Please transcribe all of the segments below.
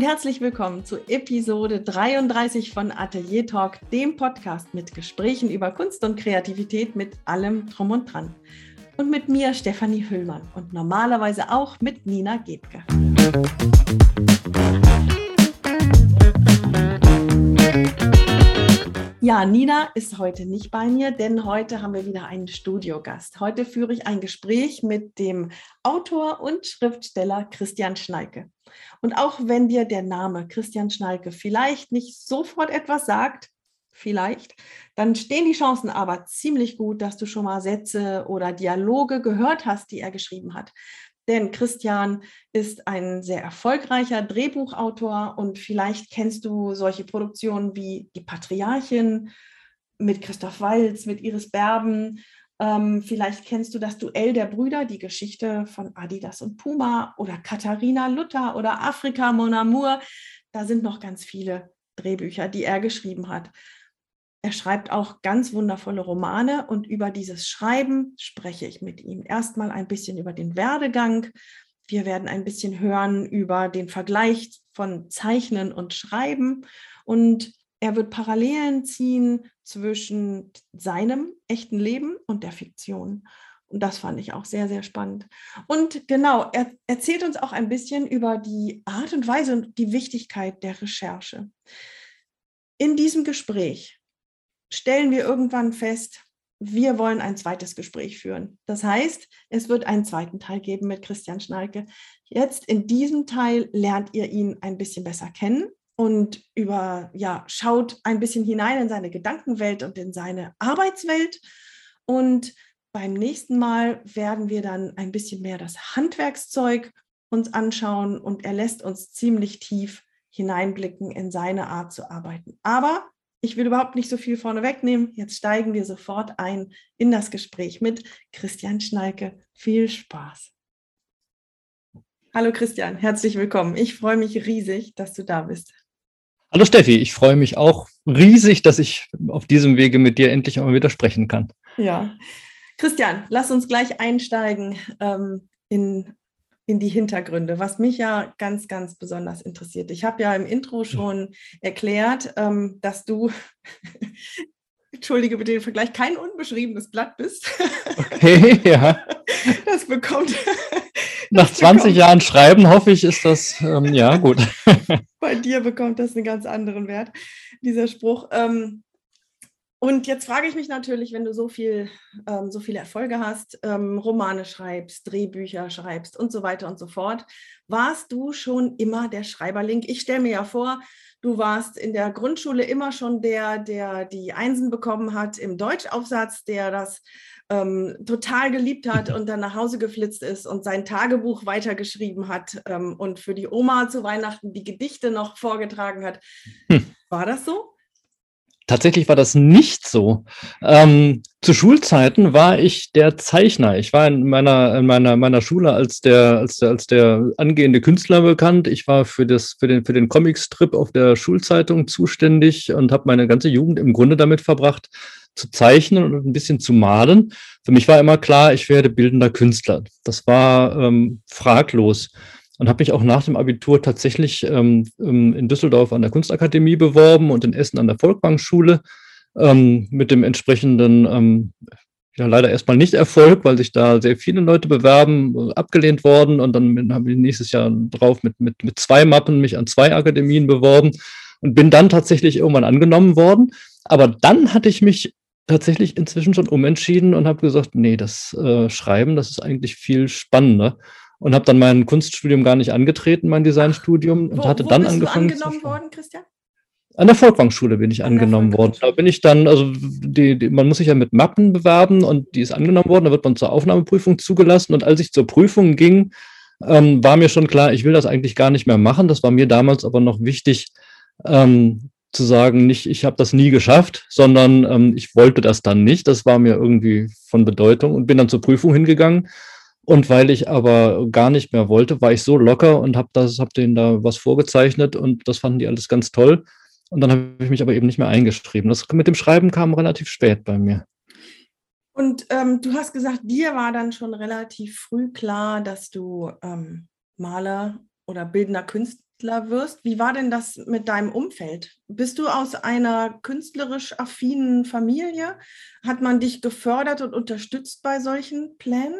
und herzlich willkommen zu Episode 33 von Atelier Talk, dem Podcast mit Gesprächen über Kunst und Kreativität mit allem Drum und Dran. Und mit mir Stefanie Hüllmann und normalerweise auch mit Nina Gebke. Ja, Nina ist heute nicht bei mir, denn heute haben wir wieder einen Studiogast. Heute führe ich ein Gespräch mit dem Autor und Schriftsteller Christian Schneike. Und auch wenn dir der Name Christian Schneike vielleicht nicht sofort etwas sagt, vielleicht, dann stehen die Chancen aber ziemlich gut, dass du schon mal Sätze oder Dialoge gehört hast, die er geschrieben hat. Denn Christian ist ein sehr erfolgreicher Drehbuchautor und vielleicht kennst du solche Produktionen wie Die Patriarchin mit Christoph Walz, mit Iris Berben. Ähm, vielleicht kennst du das Duell der Brüder, die Geschichte von Adidas und Puma oder Katharina Luther oder Afrika Mon Amour. Da sind noch ganz viele Drehbücher, die er geschrieben hat. Er schreibt auch ganz wundervolle Romane und über dieses Schreiben spreche ich mit ihm. Erstmal ein bisschen über den Werdegang. Wir werden ein bisschen hören über den Vergleich von Zeichnen und Schreiben und er wird Parallelen ziehen zwischen seinem echten Leben und der Fiktion. Und das fand ich auch sehr, sehr spannend. Und genau, er erzählt uns auch ein bisschen über die Art und Weise und die Wichtigkeit der Recherche. In diesem Gespräch stellen wir irgendwann fest, wir wollen ein zweites Gespräch führen. Das heißt, es wird einen zweiten Teil geben mit Christian Schnalke. Jetzt in diesem Teil lernt ihr ihn ein bisschen besser kennen und über, ja, schaut ein bisschen hinein in seine Gedankenwelt und in seine Arbeitswelt. Und beim nächsten Mal werden wir dann ein bisschen mehr das Handwerkszeug uns anschauen und er lässt uns ziemlich tief hineinblicken in seine Art zu arbeiten. Aber ich will überhaupt nicht so viel vorne wegnehmen. Jetzt steigen wir sofort ein in das Gespräch mit Christian Schnalke. Viel Spaß. Hallo Christian, herzlich willkommen. Ich freue mich riesig, dass du da bist. Hallo Steffi, ich freue mich auch riesig, dass ich auf diesem Wege mit dir endlich einmal wieder sprechen kann. Ja. Christian, lass uns gleich einsteigen ähm, in in die Hintergründe, was mich ja ganz, ganz besonders interessiert. Ich habe ja im Intro schon erklärt, ähm, dass du, entschuldige bitte den Vergleich, kein unbeschriebenes Blatt bist. Okay, ja. Das bekommt. Nach das 20 bekommt, Jahren Schreiben hoffe ich, ist das, ähm, ja, gut. Bei dir bekommt das einen ganz anderen Wert, dieser Spruch. Ähm, und jetzt frage ich mich natürlich, wenn du so viel, ähm, so viele Erfolge hast, ähm, Romane schreibst, Drehbücher schreibst und so weiter und so fort, warst du schon immer der Schreiberling? Ich stelle mir ja vor, du warst in der Grundschule immer schon der, der die Einsen bekommen hat im Deutschaufsatz, der das ähm, total geliebt hat und dann nach Hause geflitzt ist und sein Tagebuch weitergeschrieben hat ähm, und für die Oma zu Weihnachten die Gedichte noch vorgetragen hat. Hm. War das so? Tatsächlich war das nicht so. Ähm, zu Schulzeiten war ich der Zeichner. Ich war in meiner, in meiner, meiner Schule als der, als der, als der angehende Künstler bekannt. Ich war für, das, für, den, für den Comicstrip auf der Schulzeitung zuständig und habe meine ganze Jugend im Grunde damit verbracht, zu zeichnen und ein bisschen zu malen. Für mich war immer klar, ich werde bildender Künstler. Das war ähm, fraglos und habe mich auch nach dem Abitur tatsächlich ähm, ähm, in Düsseldorf an der Kunstakademie beworben und in Essen an der Volkbankschule ähm, mit dem entsprechenden, ähm, ja leider erstmal nicht Erfolg, weil sich da sehr viele Leute bewerben, äh, abgelehnt worden und dann habe ich nächstes Jahr drauf mit, mit, mit zwei Mappen mich an zwei Akademien beworben und bin dann tatsächlich irgendwann angenommen worden. Aber dann hatte ich mich tatsächlich inzwischen schon umentschieden und habe gesagt, nee, das äh, Schreiben, das ist eigentlich viel spannender und habe dann mein Kunststudium gar nicht angetreten, mein Designstudium, und wo, hatte wo dann bist angefangen. Du angenommen worden, Christian? An der Volkwang-Schule bin ich An angenommen worden. Da bin ich dann, also die, die, man muss sich ja mit Mappen bewerben und die ist angenommen worden, da wird man zur Aufnahmeprüfung zugelassen. Und als ich zur Prüfung ging, ähm, war mir schon klar, ich will das eigentlich gar nicht mehr machen. Das war mir damals aber noch wichtig, ähm, zu sagen, nicht, ich habe das nie geschafft, sondern ähm, ich wollte das dann nicht. Das war mir irgendwie von Bedeutung und bin dann zur Prüfung hingegangen und weil ich aber gar nicht mehr wollte, war ich so locker und habe habe denen da was vorgezeichnet und das fanden die alles ganz toll. Und dann habe ich mich aber eben nicht mehr eingeschrieben. Das mit dem Schreiben kam relativ spät bei mir. Und ähm, du hast gesagt, dir war dann schon relativ früh klar, dass du ähm, Maler oder bildender Künstler wirst. Wie war denn das mit deinem Umfeld? Bist du aus einer künstlerisch affinen Familie? Hat man dich gefördert und unterstützt bei solchen Plänen?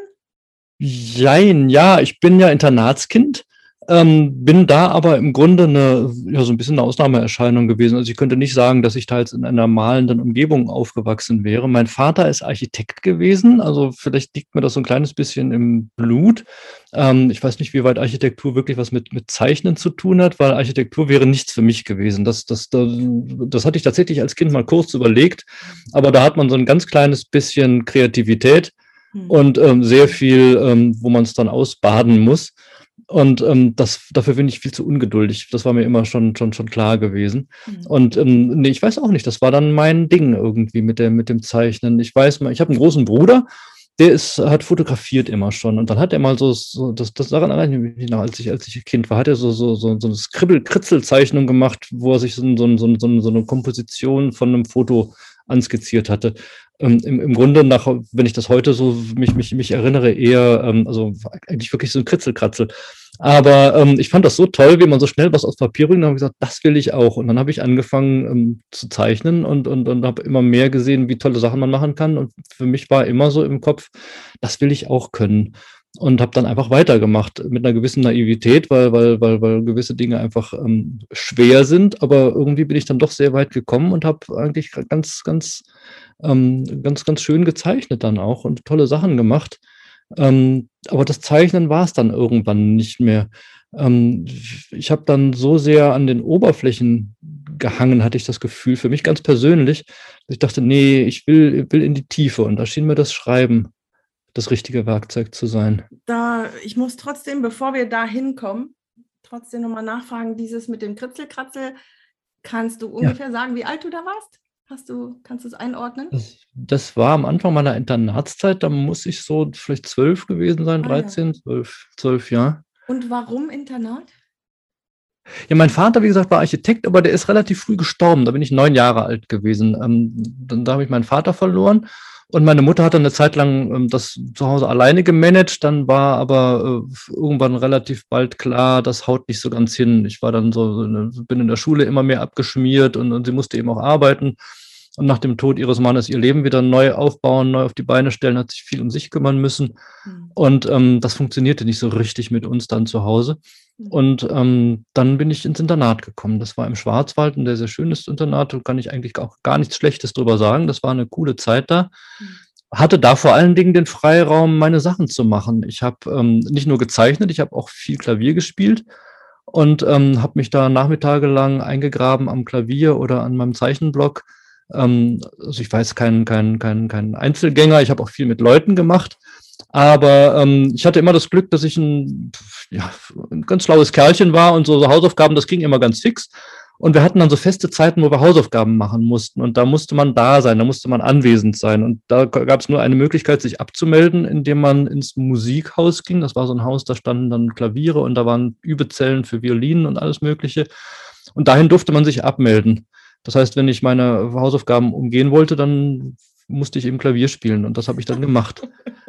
Jein, ja, ich bin ja Internatskind ähm, bin da aber im Grunde eine, ja, so ein bisschen eine Ausnahmeerscheinung gewesen. Also ich könnte nicht sagen, dass ich jetzt in einer malenden Umgebung aufgewachsen wäre. Mein Vater ist Architekt gewesen, also vielleicht liegt mir das so ein kleines bisschen im Blut. Ähm, ich weiß nicht, wie weit Architektur wirklich was mit, mit Zeichnen zu tun hat, weil Architektur wäre nichts für mich gewesen. Das, das, das, das hatte ich tatsächlich als Kind mal kurz überlegt, aber da hat man so ein ganz kleines bisschen Kreativität hm. und ähm, sehr viel, ähm, wo man es dann ausbaden muss. Und ähm, das, dafür bin ich viel zu ungeduldig. Das war mir immer schon, schon, schon klar gewesen. Mhm. Und ähm, nee, ich weiß auch nicht, das war dann mein Ding irgendwie mit, der, mit dem Zeichnen. Ich weiß mal, ich habe einen großen Bruder, der ist, hat fotografiert immer schon. Und dann hat er mal so, so das, das daran erinnere ich mich noch, als ich, als ich Kind war, hat er so, so, so, so eine Skribbel-Kritzelzeichnung gemacht, wo er sich so, so, so, so, so eine Komposition von einem Foto anskizziert hatte ähm, im, im Grunde nach, wenn ich das heute so mich, mich, mich erinnere, eher, ähm, also eigentlich wirklich so ein Kritzelkratzel. Aber ähm, ich fand das so toll, wie man so schnell was aus Papier bringt. Dann habe gesagt, das will ich auch. Und dann habe ich angefangen ähm, zu zeichnen und, und, und habe immer mehr gesehen, wie tolle Sachen man machen kann. Und für mich war immer so im Kopf, das will ich auch können und habe dann einfach weitergemacht mit einer gewissen Naivität, weil, weil, weil, weil gewisse Dinge einfach ähm, schwer sind. Aber irgendwie bin ich dann doch sehr weit gekommen und habe eigentlich ganz, ganz, ähm, ganz, ganz schön gezeichnet dann auch und tolle Sachen gemacht. Ähm, aber das Zeichnen war es dann irgendwann nicht mehr. Ähm, ich habe dann so sehr an den Oberflächen gehangen, hatte ich das Gefühl, für mich ganz persönlich, dass ich dachte, nee, ich will, will in die Tiefe. Und da schien mir das Schreiben das richtige Werkzeug zu sein. Da, ich muss trotzdem, bevor wir da hinkommen, trotzdem nochmal nachfragen, dieses mit dem Kritzelkratzel, kannst du ungefähr ja. sagen, wie alt du da warst? Hast du, kannst du es einordnen? Das, das, war am Anfang meiner Internatszeit, da muss ich so vielleicht zwölf gewesen sein, ah, 13, zwölf, zwölf, ja. Und warum Internat? Ja, mein Vater, wie gesagt, war Architekt, aber der ist relativ früh gestorben. Da bin ich neun Jahre alt gewesen. Ähm, dann, da habe ich meinen Vater verloren und meine Mutter hat dann eine Zeit lang ähm, das zu Hause alleine gemanagt, dann war aber äh, irgendwann relativ bald klar, das haut nicht so ganz hin. Ich war dann so, bin in der Schule immer mehr abgeschmiert und, und sie musste eben auch arbeiten. Und nach dem Tod ihres Mannes ihr Leben wieder neu aufbauen, neu auf die Beine stellen, hat sich viel um sich kümmern müssen. Mhm. Und ähm, das funktionierte nicht so richtig mit uns dann zu Hause. Mhm. Und ähm, dann bin ich ins Internat gekommen. Das war im Schwarzwald ein sehr, sehr schönes Internat. Da kann ich eigentlich auch gar nichts Schlechtes drüber sagen. Das war eine coole Zeit da. Mhm. Hatte da vor allen Dingen den Freiraum, meine Sachen zu machen. Ich habe ähm, nicht nur gezeichnet, ich habe auch viel Klavier gespielt und ähm, habe mich da Nachmittage lang eingegraben am Klavier oder an meinem Zeichenblock ähm, also ich weiß kein, kein, kein, kein Einzelgänger, ich habe auch viel mit Leuten gemacht. Aber ähm, ich hatte immer das Glück, dass ich ein, ja, ein ganz schlaues Kerlchen war und so, so Hausaufgaben, das ging immer ganz fix. Und wir hatten dann so feste Zeiten, wo wir Hausaufgaben machen mussten. Und da musste man da sein, da musste man anwesend sein. Und da gab es nur eine Möglichkeit, sich abzumelden, indem man ins Musikhaus ging. Das war so ein Haus, da standen dann Klaviere und da waren Übezellen für Violinen und alles Mögliche. Und dahin durfte man sich abmelden. Das heißt, wenn ich meine Hausaufgaben umgehen wollte, dann musste ich eben Klavier spielen und das habe ich dann gemacht.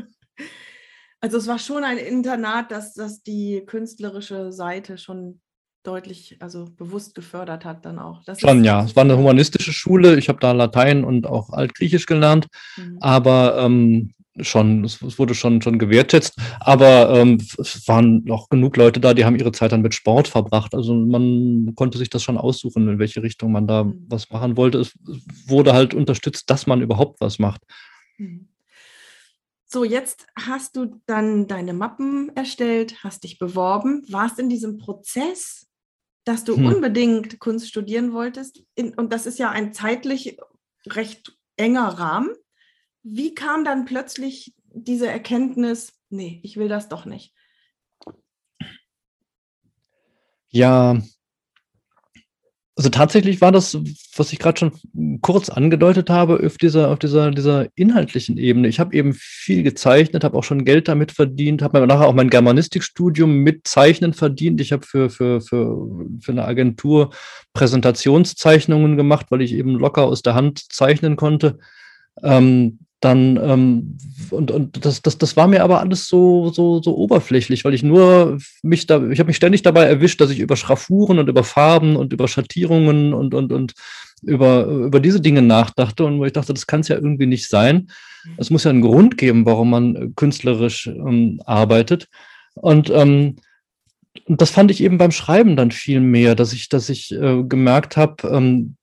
Also es war schon ein Internat, das, das die künstlerische Seite schon deutlich, also bewusst gefördert hat dann auch. Das schon, ja. Es war eine humanistische Schule. Ich habe da Latein und auch Altgriechisch gelernt. Mhm. Aber ähm, schon, es, wurde schon, schon gewertschätzt, aber ähm, es waren noch genug Leute da, die haben ihre Zeit dann mit Sport verbracht. Also man konnte sich das schon aussuchen, in welche Richtung man da mhm. was machen wollte. Es wurde halt unterstützt, dass man überhaupt was macht. Mhm. So, jetzt hast du dann deine Mappen erstellt, hast dich beworben, warst in diesem Prozess, dass du hm. unbedingt Kunst studieren wolltest. In, und das ist ja ein zeitlich recht enger Rahmen. Wie kam dann plötzlich diese Erkenntnis, nee, ich will das doch nicht? Ja, also tatsächlich war das, was ich gerade schon kurz angedeutet habe, auf dieser, auf dieser, dieser inhaltlichen Ebene. Ich habe eben viel gezeichnet, habe auch schon Geld damit verdient, habe nachher auch mein Germanistikstudium mit Zeichnen verdient. Ich habe für, für, für, für eine Agentur Präsentationszeichnungen gemacht, weil ich eben locker aus der Hand zeichnen konnte. Ähm, dann ähm, und, und das, das, das war mir aber alles so, so, so oberflächlich, weil ich nur mich da, ich habe mich ständig dabei erwischt, dass ich über Schraffuren und über Farben und über Schattierungen und, und, und über, über diese Dinge nachdachte und wo ich dachte, das kann es ja irgendwie nicht sein. Es muss ja einen Grund geben, warum man künstlerisch ähm, arbeitet. Und ähm, das fand ich eben beim Schreiben dann viel mehr, dass ich, dass ich äh, gemerkt habe, ähm,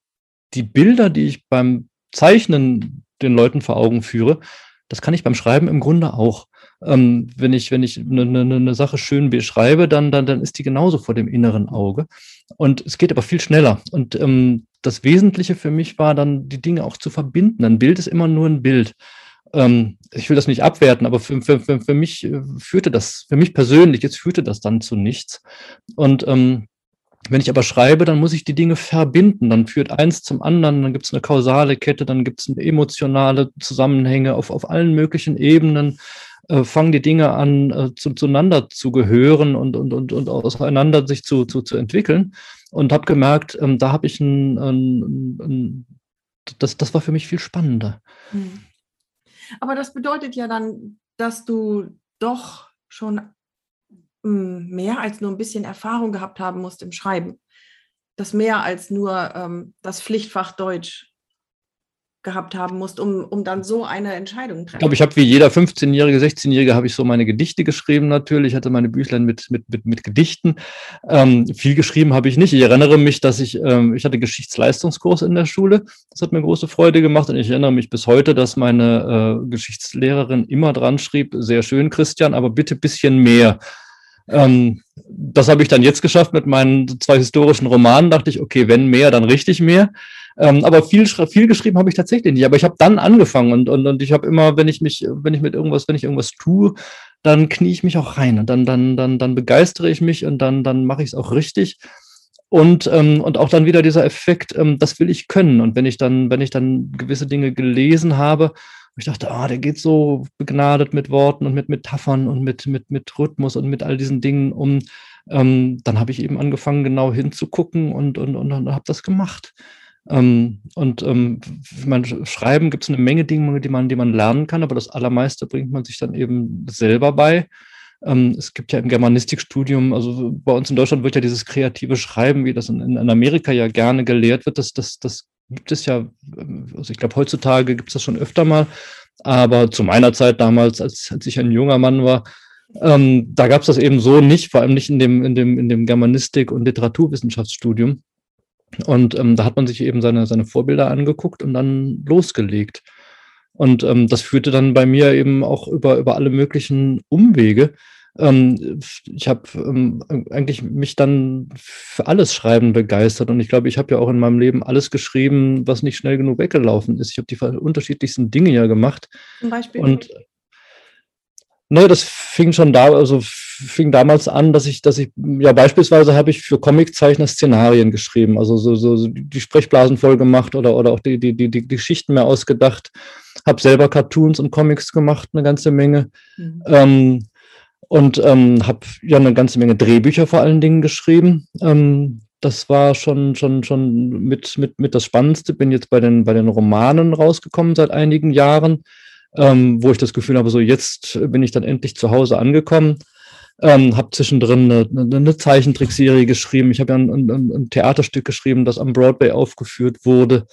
die Bilder, die ich beim Zeichnen den Leuten vor Augen führe, das kann ich beim Schreiben im Grunde auch. Ähm, wenn ich, wenn ich eine, eine, eine Sache schön beschreibe, dann, dann, dann ist die genauso vor dem inneren Auge. Und es geht aber viel schneller. Und ähm, das Wesentliche für mich war dann, die Dinge auch zu verbinden. Ein Bild ist immer nur ein Bild. Ähm, ich will das nicht abwerten, aber für, für, für, für mich äh, führte das, für mich persönlich, jetzt führte das dann zu nichts. Und ähm, wenn ich aber schreibe, dann muss ich die Dinge verbinden. Dann führt eins zum anderen, dann gibt es eine kausale Kette, dann gibt es emotionale Zusammenhänge auf, auf allen möglichen Ebenen. Äh, fangen die Dinge an, äh, zu, zueinander zu gehören und, und, und, und auseinander sich zu, zu, zu entwickeln. Und habe gemerkt, ähm, da habe ich ein, ein, ein, das, das war für mich viel spannender. Hm. Aber das bedeutet ja dann, dass du doch schon mehr als nur ein bisschen Erfahrung gehabt haben musst im Schreiben. Das mehr als nur ähm, das Pflichtfach Deutsch gehabt haben musst, um, um dann so eine Entscheidung treffen? Ich glaube, ich habe wie jeder 15-Jährige, 16-Jährige habe ich so meine Gedichte geschrieben natürlich, ich hatte meine Büchlein mit, mit, mit, mit Gedichten. Ähm, viel geschrieben habe ich nicht. Ich erinnere mich, dass ich, ähm, ich hatte Geschichtsleistungskurs in der Schule. Das hat mir große Freude gemacht und ich erinnere mich bis heute, dass meine äh, Geschichtslehrerin immer dran schrieb, sehr schön, Christian, aber bitte bisschen mehr. Ähm, das habe ich dann jetzt geschafft mit meinen zwei historischen Romanen. Dachte ich, okay, wenn mehr, dann richtig mehr. Ähm, aber viel, viel geschrieben habe ich tatsächlich nicht. Aber ich habe dann angefangen und, und, und ich habe immer, wenn ich mich, wenn ich mit irgendwas, wenn ich irgendwas tue, dann knie ich mich auch rein und dann, dann, dann, dann begeistere ich mich und dann, dann mache ich es auch richtig. Und, ähm, und auch dann wieder dieser Effekt, ähm, das will ich können. Und wenn ich dann, wenn ich dann gewisse Dinge gelesen habe, ich dachte, ah, der geht so begnadet mit Worten und mit Metaphern und mit, mit, mit Rhythmus und mit all diesen Dingen um. Ähm, dann habe ich eben angefangen, genau hinzugucken und, und, und, und habe das gemacht. Ähm, und ähm, mein Schreiben gibt es eine Menge Dinge, die man, die man lernen kann, aber das Allermeiste bringt man sich dann eben selber bei. Ähm, es gibt ja im Germanistikstudium, also bei uns in Deutschland wird ja dieses kreative Schreiben, wie das in, in Amerika ja gerne gelehrt wird, das, das, das gibt es ja, also ich glaube, heutzutage gibt es das schon öfter mal, aber zu meiner Zeit damals, als, als ich ein junger Mann war, ähm, da gab es das eben so nicht, vor allem nicht in dem, in dem, in dem Germanistik- und Literaturwissenschaftsstudium. Und ähm, da hat man sich eben seine, seine Vorbilder angeguckt und dann losgelegt. Und ähm, das führte dann bei mir eben auch über, über alle möglichen Umwege. Ähm, ich habe ähm, eigentlich mich dann für alles Schreiben begeistert. Und ich glaube, ich habe ja auch in meinem Leben alles geschrieben, was nicht schnell genug weggelaufen ist. Ich habe die unterschiedlichsten Dinge ja gemacht. Zum Beispiel. Und Ne, das fing schon da, also fing damals an, dass ich, dass ich, ja, beispielsweise habe ich für Comiczeichner Szenarien geschrieben, also so, so die Sprechblasen voll gemacht oder, oder auch die, die, die, die Geschichten mehr ausgedacht, habe selber Cartoons und Comics gemacht, eine ganze Menge. Mhm. Ähm, und ähm, habe ja eine ganze Menge Drehbücher vor allen Dingen geschrieben. Ähm, das war schon, schon, schon mit, mit, mit das Spannendste. Bin jetzt bei den, bei den Romanen rausgekommen seit einigen Jahren ähm, wo ich das Gefühl habe, so jetzt bin ich dann endlich zu Hause angekommen. Ähm, habe zwischendrin eine, eine, Zeichentrickserie geschrieben. Ich habe ja ein, ein, ein, Theaterstück geschrieben, das am Broadway aufgeführt wurde.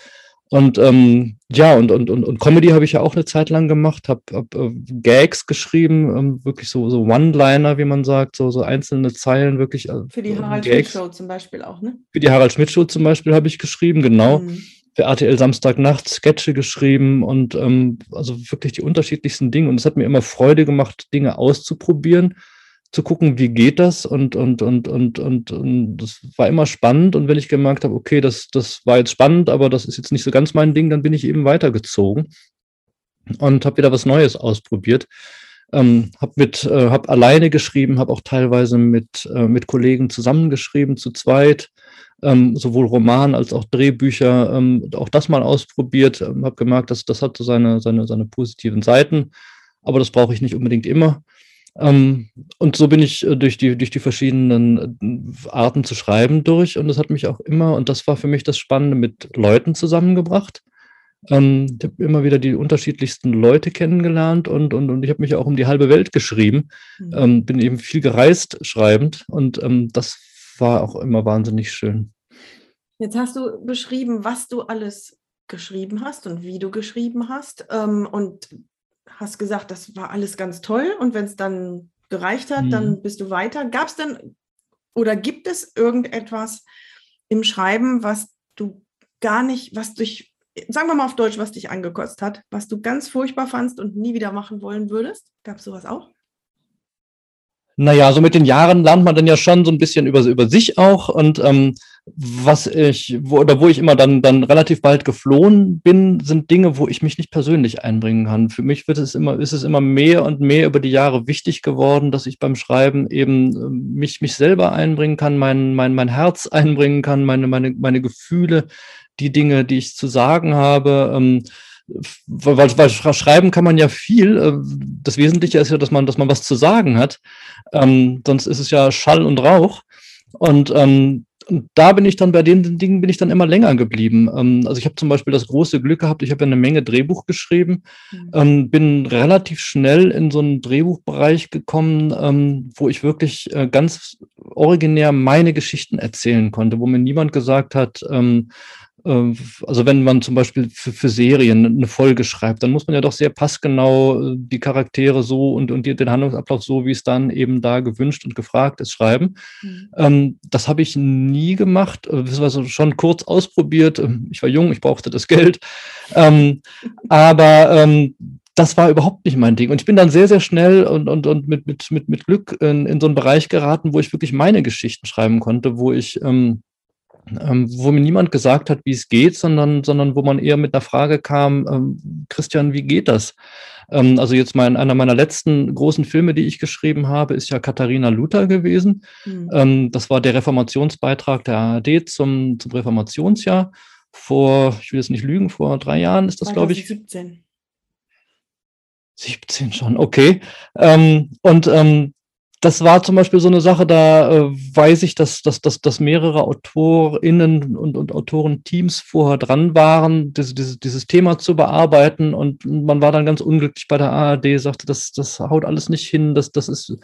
Und ähm, ja, und, und, und, und Comedy habe ich ja auch eine Zeit lang gemacht, habe hab, äh, Gags geschrieben, ähm, wirklich so, so One-Liner, wie man sagt, so, so einzelne Zeilen wirklich. Äh, Für die Harald Schmidt Show zum Beispiel auch, ne? Für die Harald Schmidt Show zum Beispiel habe ich geschrieben, genau. Mhm für RTL Samstagnacht Sketche geschrieben und ähm, also wirklich die unterschiedlichsten Dinge. Und es hat mir immer Freude gemacht, Dinge auszuprobieren, zu gucken, wie geht das und, und, und, und, und, und das war immer spannend. Und wenn ich gemerkt habe, okay, das, das war jetzt spannend, aber das ist jetzt nicht so ganz mein Ding, dann bin ich eben weitergezogen und habe wieder was Neues ausprobiert. Ähm, habe mit, äh, habe alleine geschrieben, habe auch teilweise mit, äh, mit Kollegen zusammengeschrieben, zu zweit ähm, sowohl Roman als auch Drehbücher, ähm, auch das mal ausprobiert, ähm, habe gemerkt, dass das hat so seine, seine, seine positiven Seiten, aber das brauche ich nicht unbedingt immer. Ähm, und so bin ich äh, durch, die, durch die verschiedenen äh, Arten zu schreiben durch und das hat mich auch immer, und das war für mich das Spannende, mit Leuten zusammengebracht. Ähm, ich habe immer wieder die unterschiedlichsten Leute kennengelernt und, und, und ich habe mich auch um die halbe Welt geschrieben. Mhm. Ähm, bin eben viel gereist schreibend und ähm, das war auch immer wahnsinnig schön. Jetzt hast du beschrieben, was du alles geschrieben hast und wie du geschrieben hast ähm, und hast gesagt, das war alles ganz toll und wenn es dann gereicht hat, mhm. dann bist du weiter. Gab es denn oder gibt es irgendetwas im Schreiben, was du gar nicht, was dich, sagen wir mal auf Deutsch, was dich angekotzt hat, was du ganz furchtbar fandst und nie wieder machen wollen würdest? Gab es sowas auch? Naja, so mit den Jahren lernt man dann ja schon so ein bisschen über, über sich auch und ähm, was ich, wo, oder wo ich immer dann, dann relativ bald geflohen bin, sind Dinge, wo ich mich nicht persönlich einbringen kann. Für mich wird es immer, ist es immer mehr und mehr über die Jahre wichtig geworden, dass ich beim Schreiben eben ähm, mich, mich selber einbringen kann, mein, mein, mein Herz einbringen kann, meine, meine, meine Gefühle, die Dinge, die ich zu sagen habe. Ähm, weil, weil schreiben kann man ja viel. Äh, das Wesentliche ist ja, dass man, dass man was zu sagen hat. Ähm, sonst ist es ja Schall und Rauch. Und, ähm, und da bin ich dann bei den Dingen bin ich dann immer länger geblieben. Ähm, also ich habe zum Beispiel das große Glück gehabt, ich habe ja eine Menge Drehbuch geschrieben, mhm. ähm, bin relativ schnell in so einen Drehbuchbereich gekommen, ähm, wo ich wirklich äh, ganz originär meine Geschichten erzählen konnte, wo mir niemand gesagt hat, also wenn man zum Beispiel für, für, Serien eine Folge schreibt, dann muss man ja doch sehr passgenau äh, die Charaktere so und, und den Handlungsablauf so, wie es dann eben da gewünscht und gefragt ist, schreiben. Mhm. Ähm, das habe ich nie gemacht, äh, also schon kurz ausprobiert. Ähm, ich war jung, ich brauchte das Geld. Ähm, aber ähm, das war überhaupt nicht mein Ding. Und ich bin dann sehr, sehr schnell und, und, und mit, mit, mit, mit Glück in, in so einen Bereich geraten, wo ich wirklich meine Geschichten schreiben konnte, wo ich ähm, ähm, wo mir niemand gesagt hat, wie es geht, sondern, sondern wo man eher mit einer Frage kam, ähm, Christian, wie geht das? Ähm, also jetzt mein, einer meiner letzten großen Filme, die ich geschrieben habe, ist ja Katharina Luther gewesen. Mhm. das war der Reformationsbeitrag der ARD zum, zum Reformationsjahr vor, ich will jetzt nicht lügen, vor drei Jahren ist das, glaube ich. 17. 17 schon, okay. Ähm, und ähm, das war zum Beispiel so eine Sache, da äh, weiß ich, dass, dass, dass, dass mehrere AutorInnen und, und Autorenteams vorher dran waren, diese, diese, dieses Thema zu bearbeiten. Und man war dann ganz unglücklich bei der ARD, sagte, das, das haut alles nicht hin, das, das ist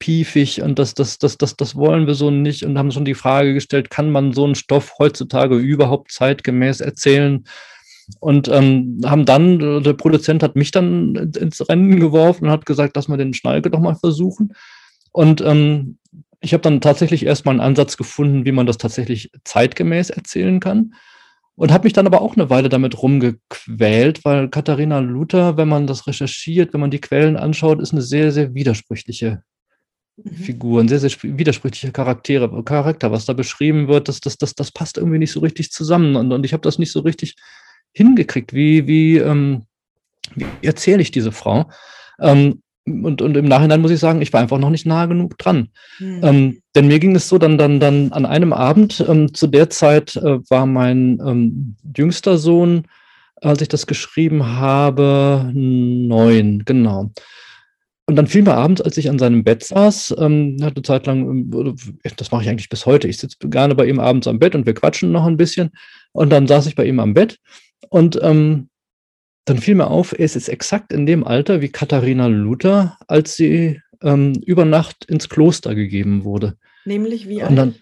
piefig und das, das, das, das, das wollen wir so nicht. Und haben schon die Frage gestellt, kann man so einen Stoff heutzutage überhaupt zeitgemäß erzählen? Und ähm, haben dann, der Produzent hat mich dann ins Rennen geworfen und hat gesagt, lass mal den Schnalke doch mal versuchen. Und ähm, ich habe dann tatsächlich erstmal einen Ansatz gefunden, wie man das tatsächlich zeitgemäß erzählen kann. Und habe mich dann aber auch eine Weile damit rumgequält, weil Katharina Luther, wenn man das recherchiert, wenn man die Quellen anschaut, ist eine sehr, sehr widersprüchliche mhm. Figur, ein sehr, sehr widersprüchlicher Charaktere, Charakter, was da beschrieben wird, das, das, das, das passt irgendwie nicht so richtig zusammen. Und, und ich habe das nicht so richtig hingekriegt. Wie, wie, ähm, wie erzähle ich diese Frau? Ähm, und, und im Nachhinein muss ich sagen, ich war einfach noch nicht nah genug dran. Mhm. Ähm, denn mir ging es so, dann, dann, dann an einem Abend, ähm, zu der Zeit äh, war mein ähm, jüngster Sohn, als ich das geschrieben habe, neun, genau. Und dann fiel mir abends, als ich an seinem Bett saß, ähm, hatte Zeit lang, ähm, das mache ich eigentlich bis heute, ich sitze gerne bei ihm abends am Bett und wir quatschen noch ein bisschen. Und dann saß ich bei ihm am Bett und ähm, dann fiel mir auf, er ist jetzt exakt in dem Alter wie Katharina Luther, als sie ähm, über Nacht ins Kloster gegeben wurde. Nämlich wie alt?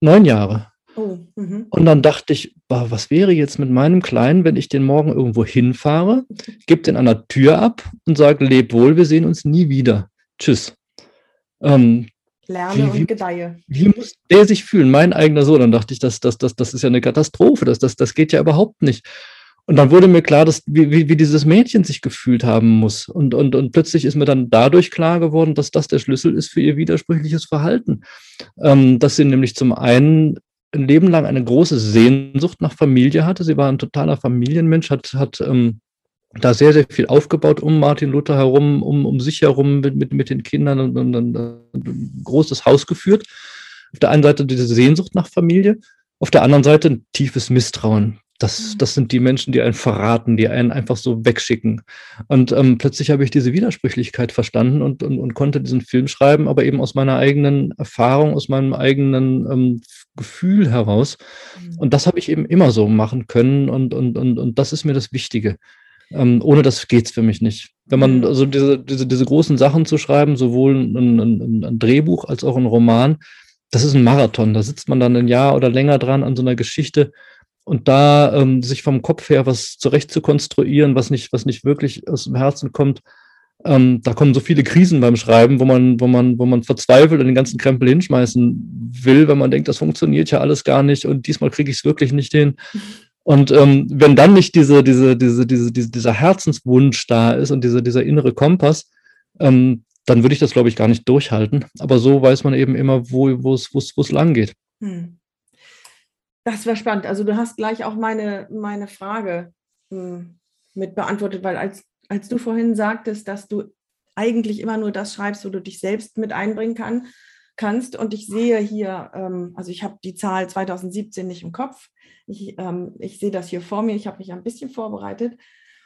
Neun Jahre. Oh, mhm. und dann dachte ich, boah, was wäre jetzt mit meinem Kleinen, wenn ich den morgen irgendwo hinfahre, gebe den an der Tür ab und sage, leb wohl, wir sehen uns nie wieder. Tschüss. Ähm, Lerne wie, und gedeihe. Wie muss der sich fühlen? Mein eigener Sohn. Dann dachte ich, das, das, das, das ist ja eine Katastrophe. Das, das, das geht ja überhaupt nicht. Und dann wurde mir klar, dass, wie, wie, dieses Mädchen sich gefühlt haben muss. Und, und, und plötzlich ist mir dann dadurch klar geworden, dass das der Schlüssel ist für ihr widersprüchliches Verhalten. Ähm, dass sie nämlich zum einen ein Leben lang eine große Sehnsucht nach Familie hatte. Sie war ein totaler Familienmensch, hat, hat ähm, da sehr, sehr viel aufgebaut um Martin Luther herum, um, um sich herum mit, mit, mit den Kindern und, und, und ein großes Haus geführt. Auf der einen Seite diese Sehnsucht nach Familie, auf der anderen Seite ein tiefes Misstrauen Das, mhm. das sind die Menschen, die einen verraten, die einen einfach so wegschicken. Und ähm, plötzlich habe ich diese Widersprüchlichkeit verstanden und, und, und, konnte diesen Film schreiben, aber eben aus meiner eigenen Erfahrung, aus meinem eigenen ähm, Gefühl heraus. Mhm. Und das habe ich eben immer so machen können und, und, und, und das ist mir das Wichtige. Ähm, ohne das geht es für mich nicht. Wenn man also diese, diese, diese großen Sachen zu schreiben, sowohl ein, ein, ein Drehbuch als auch ein Roman, das ist ein Marathon. Da sitzt man dann ein Jahr oder länger dran an so einer Geschichte und da ähm, sich vom Kopf her was zurecht zu konstruieren, was nicht, was nicht wirklich aus dem Herzen kommt, ähm, da kommen so viele Krisen beim Schreiben, wo man, wo man, wo man verzweifelt und den ganzen Krempel hinschmeißen will, wenn man denkt, das funktioniert ja alles gar nicht und diesmal kriege ich es wirklich nicht hin. Und ähm, wenn dann nicht diese, diese, diese, diese, diese, dieser Herzenswunsch da ist und diese, dieser innere Kompass, ähm, dann würde ich das, glaube ich, gar nicht durchhalten. Aber so weiß man eben immer, wo es wo lang geht. Hm. Das war spannend. Also du hast gleich auch meine, meine Frage hm, mit beantwortet, weil als, als du vorhin sagtest, dass du eigentlich immer nur das schreibst, wo du dich selbst mit einbringen kann, kannst. Und ich sehe hier, ähm, also ich habe die Zahl 2017 nicht im Kopf. Ich, ähm, ich sehe das hier vor mir. Ich habe mich ein bisschen vorbereitet.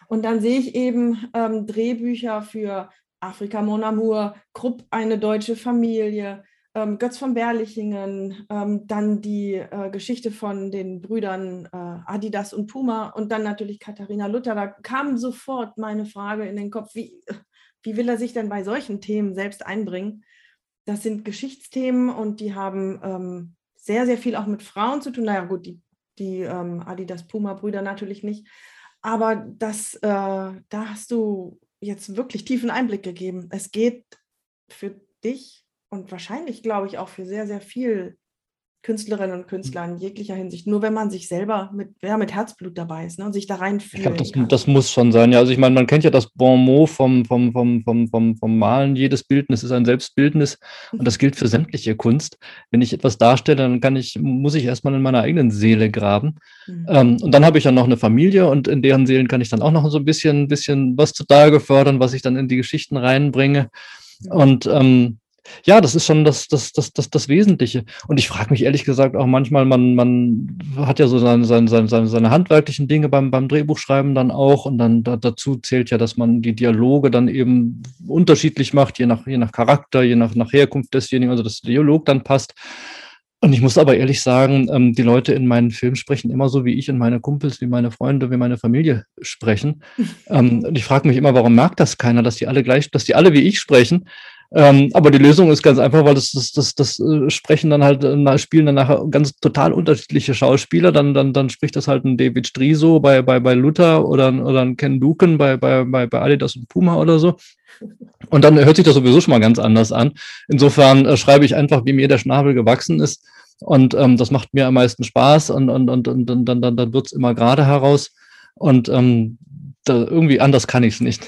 Und dann sehe ich eben ähm, Drehbücher für Afrika Mon Amour, Krupp, eine deutsche Familie, ähm, Götz von Berlichingen, ähm, dann die äh, Geschichte von den Brüdern äh, Adidas und Puma und dann natürlich Katharina Luther. Da kam sofort meine Frage in den Kopf, wie, wie will er sich denn bei solchen Themen selbst einbringen? Das sind Geschichtsthemen und die haben ähm, sehr, sehr viel auch mit Frauen zu tun. Naja, gut, die, die ähm, Adidas Puma-Brüder natürlich nicht. Aber das, äh, da hast du jetzt wirklich tiefen Einblick gegeben. Es geht für dich und wahrscheinlich, glaube ich, auch für sehr, sehr viel Künstlerinnen und Künstler in jeglicher Hinsicht. Nur wenn man sich selber mit, ja, mit Herzblut dabei ist ne, und sich da reinfühlt. Ich glaube, das, das, muss schon sein. Ja, also ich meine, man kennt ja das Bon mot vom, vom, vom, vom, vom, vom Malen. Jedes Bildnis ist ein Selbstbildnis und das gilt für sämtliche Kunst. Wenn ich etwas darstelle, dann kann ich, muss ich erstmal in meiner eigenen Seele graben. Mhm. Ähm, und dann habe ich ja noch eine Familie und in deren Seelen kann ich dann auch noch so ein bisschen, bisschen was zutage fördern, was ich dann in die Geschichten reinbringe. Und ähm, ja, das ist schon das, das, das, das, das Wesentliche. Und ich frage mich ehrlich gesagt auch manchmal, man, man hat ja so seine, seine, seine, seine handwerklichen Dinge beim, beim Drehbuchschreiben dann auch. Und dann da, dazu zählt ja, dass man die Dialoge dann eben unterschiedlich macht, je nach, je nach Charakter, je nach, nach Herkunft desjenigen, also dass der Dialog dann passt. Und ich muss aber ehrlich sagen, ähm, die Leute in meinen Filmen sprechen immer so, wie ich und meine Kumpels, wie meine Freunde, wie meine Familie sprechen. ähm, und ich frage mich immer, warum merkt das keiner, dass die alle gleich, dass die alle wie ich sprechen? Ähm, aber die Lösung ist ganz einfach, weil das, das, das, das äh, sprechen dann halt, äh, spielen dann nachher ganz total unterschiedliche Schauspieler. Dann, dann, dann spricht das halt ein David Striso bei, bei, bei Luther oder, oder ein Ken Duken bei, bei, bei, bei Adidas und Puma oder so. Und dann hört sich das sowieso schon mal ganz anders an. Insofern äh, schreibe ich einfach, wie mir der Schnabel gewachsen ist. Und ähm, das macht mir am meisten Spaß und, und, und, und, dann, dann, dann wird es immer gerade heraus. Und ähm, da, irgendwie anders kann ich es nicht.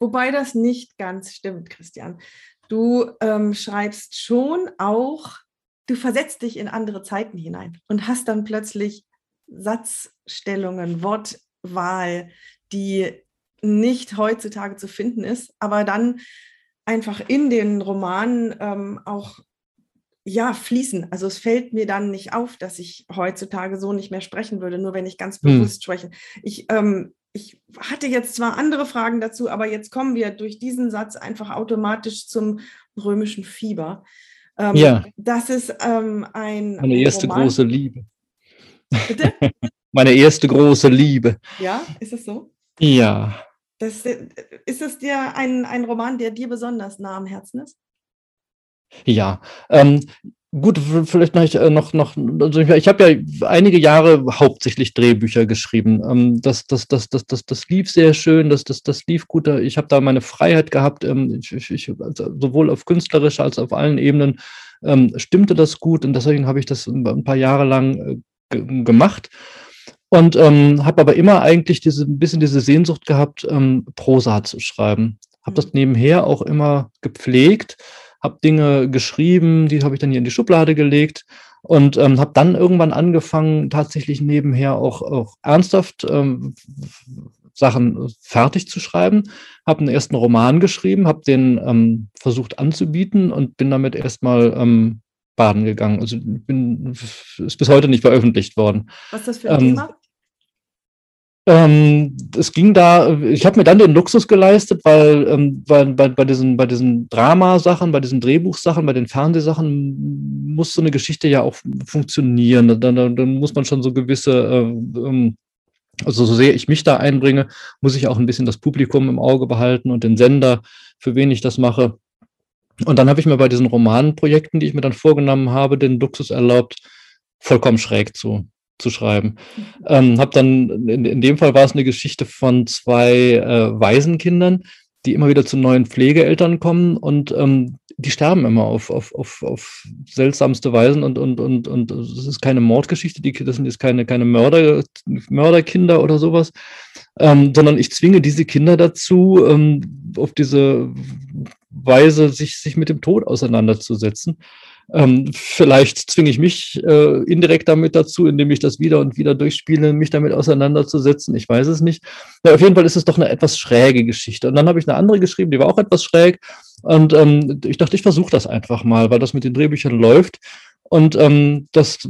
Wobei das nicht ganz stimmt, Christian du ähm, schreibst schon auch, du versetzt dich in andere Zeiten hinein und hast dann plötzlich Satzstellungen, Wortwahl, die nicht heutzutage zu finden ist, aber dann einfach in den Romanen ähm, auch ja, fließen. Also es fällt mir dann nicht auf, dass ich heutzutage so nicht mehr sprechen würde, nur wenn ich ganz hm. bewusst hm. spreche. Ich ähm, ich hatte jetzt zwar andere Fragen dazu, aber jetzt kommen wir durch diesen Satz einfach automatisch zum römischen Fieber. Ähm, ja. Das ist ähm, ein. Meine erste Roman. große Liebe. Bitte? Meine erste große Liebe. Ja, ist es so? Ja. Das, äh, ist es dir ein, ein Roman, der dir besonders nah am Herzen ist? Ja, ähm, Gut, vielleicht noch, äh, noch, noch also ich habe ja einige Jahre hauptsächlich Drehbücher geschrieben. Ähm, das, das, das, das, das, das lief sehr schön, das, das, das lief gut. Ich habe da meine Freiheit gehabt, ähm, ich, ich, sowohl auf künstlerischer als auf allen Ebenen ähm, stimmte das gut und deswegen habe ich das ein paar Jahre lang äh, gemacht und ähm, habe aber immer eigentlich diese ein bisschen diese Sehnsucht gehabt, ähm, Prosa zu schreiben. Habe das mhm. nebenher auch immer gepflegt habe Dinge geschrieben, die habe ich dann hier in die Schublade gelegt und ähm, habe dann irgendwann angefangen, tatsächlich nebenher auch, auch ernsthaft ähm, Sachen fertig zu schreiben, habe einen ersten Roman geschrieben, habe den ähm, versucht anzubieten und bin damit erstmal ähm, baden gegangen. Also bin, ist bis heute nicht veröffentlicht worden. Was ist das für ein ähm, Thema? Ähm, es ging da, ich habe mir dann den Luxus geleistet, weil, ähm, weil bei, bei diesen, bei diesen Dramasachen, bei diesen Drehbuchsachen, bei den Fernsehsachen muss so eine Geschichte ja auch funktionieren. Dann, dann, dann muss man schon so gewisse, äh, ähm, also so sehr ich mich da einbringe, muss ich auch ein bisschen das Publikum im Auge behalten und den Sender, für wen ich das mache. Und dann habe ich mir bei diesen Romanprojekten, die ich mir dann vorgenommen habe, den Luxus erlaubt, vollkommen schräg zu zu schreiben. Ähm, hab dann, in, in dem Fall war es eine Geschichte von zwei äh, Waisenkindern, die immer wieder zu neuen Pflegeeltern kommen und ähm, die sterben immer auf, auf, auf, auf seltsamste Weisen und, und, und, und es ist keine Mordgeschichte, die, das sind jetzt keine, keine Mörder, Mörderkinder oder sowas, ähm, sondern ich zwinge diese Kinder dazu, ähm, auf diese Weise sich, sich mit dem Tod auseinanderzusetzen. Ähm, vielleicht zwinge ich mich äh, indirekt damit dazu, indem ich das wieder und wieder durchspiele, mich damit auseinanderzusetzen. Ich weiß es nicht. Ja, auf jeden Fall ist es doch eine etwas schräge Geschichte. Und dann habe ich eine andere geschrieben, die war auch etwas schräg. Und ähm, ich dachte, ich versuche das einfach mal, weil das mit den Drehbüchern läuft. Und ähm, das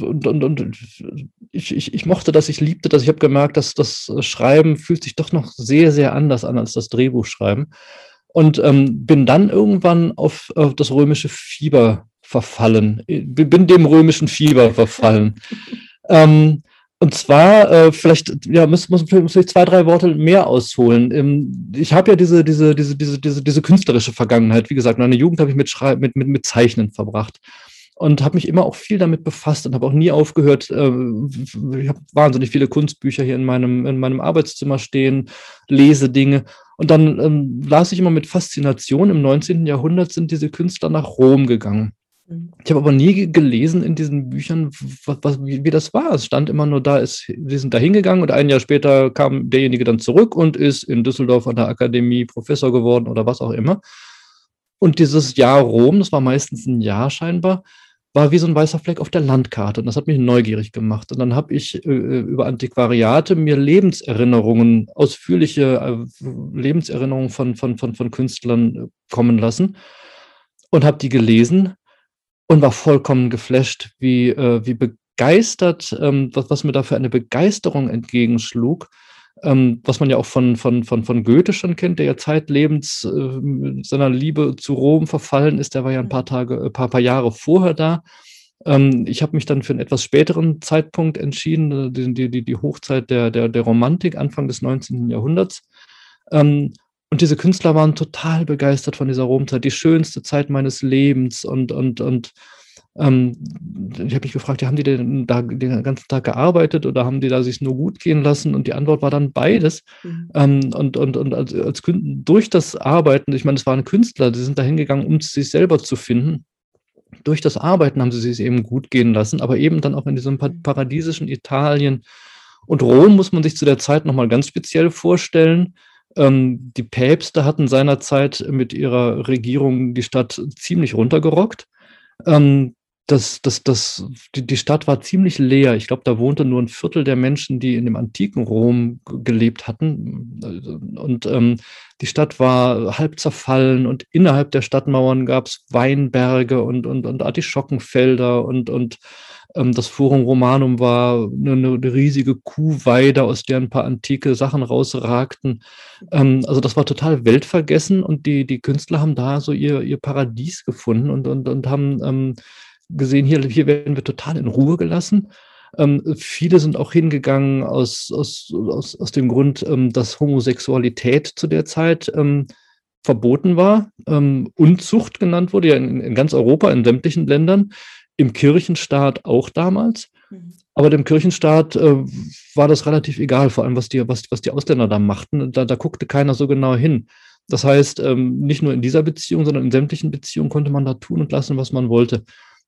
und, und, und ich, ich, ich mochte das, ich liebte das. Ich habe gemerkt, dass das Schreiben fühlt sich doch noch sehr, sehr anders an als das Drehbuchschreiben und ähm, bin dann irgendwann auf, auf, das römische Fieber verfallen, bin dem römischen Fieber verfallen. ähm, und zwar, äh, vielleicht, ja, muss, muss, muss ich zwei, drei Worte mehr ausholen. Ähm, ich habe ja diese, diese, diese, diese, diese, diese künstlerische Vergangenheit. Wie gesagt, meine Jugend habe ich mit, Schrei mit, mit, mit Zeichnen verbracht und habe mich immer auch viel damit befasst und habe auch nie aufgehört. Äh, ich habe wahnsinnig viele Kunstbücher hier in meinem, in meinem Arbeitszimmer stehen, lese Dinge und dann ähm, las ich immer mit Faszination, im 19. Jahrhundert sind diese Künstler nach Rom gegangen. Mhm. Ich habe aber nie gelesen in diesen Büchern, was, was, wie, wie, das war. Es stand immer nur da, ist, sie sind da hingegangen und ein Jahr später kam derjenige dann zurück und ist in Düsseldorf an der Akademie Professor geworden oder was auch immer. Und dieses Jahr Rom, das war meistens ein Jahr scheinbar, war wie so ein weißer Fleck auf der Landkarte. Und das hat mich neugierig gemacht. Und dann habe ich äh, über Antiquariate mir Lebenserinnerungen, ausführliche äh, Lebenserinnerungen von, von, von, von Künstlern äh, kommen lassen und habe die gelesen und war vollkommen geflasht, wie, äh, wie begeistert, ähm, was, was mir da für eine Begeisterung entgegenschlug ähm, was man ja auch von, von, von, von Goethe schon kennt, der ja zeitlebens äh, seiner Liebe zu Rom verfallen ist. Der war ja ein paar Tage, ein äh, paar, paar Jahre vorher da. Ähm, ich habe mich dann für einen etwas späteren Zeitpunkt entschieden, äh, die, die, die Hochzeit der, der, der Romantik, Anfang des 19. Jahrhunderts. Ähm, und diese Künstler waren total begeistert von dieser Romzeit, die schönste Zeit meines Lebens und, und, und ähm, ich habe mich gefragt, ja, haben die denn da den ganzen Tag gearbeitet oder haben die da sich nur gut gehen lassen? Und die Antwort war dann beides. Mhm. Ähm, und und, und als, als durch das Arbeiten, ich meine, es waren Künstler, die sind da hingegangen, um sich selber zu finden. Durch das Arbeiten haben sie sich eben gut gehen lassen, aber eben dann auch in diesem mhm. paradiesischen Italien. Und Rom muss man sich zu der Zeit nochmal ganz speziell vorstellen. Ähm, die Päpste hatten seinerzeit mit ihrer Regierung die Stadt ziemlich runtergerockt. Das, das, das, die, die Stadt war ziemlich leer. Ich glaube, da wohnte nur ein Viertel der Menschen, die in dem antiken Rom gelebt hatten. Und ähm, die Stadt war halb zerfallen und innerhalb der Stadtmauern gab es Weinberge und, und, und Artischockenfelder und, und ähm, das Forum Romanum war eine, eine, riesige Kuhweide, aus der ein paar antike Sachen rausragten. Ähm, also das war total weltvergessen und die, die Künstler haben da so ihr, ihr Paradies gefunden und, und, und haben ähm, gesehen, hier, hier werden wir total in Ruhe gelassen. Ähm, viele sind auch hingegangen aus, aus, aus, aus dem Grund, ähm, dass Homosexualität zu der Zeit ähm, verboten war, ähm, Unzucht genannt wurde, ja in, in, ganz Europa, in sämtlichen Ländern, im Kirchenstaat auch damals. Mhm. Aber dem Kirchenstaat äh, war das relativ egal, vor allem was die, was, was die Ausländer da machten. Da, da guckte keiner so genau hin. Das heißt, ähm, nicht nur in dieser Beziehung, sondern in sämtlichen Beziehungen konnte man da tun und lassen, was man wollte.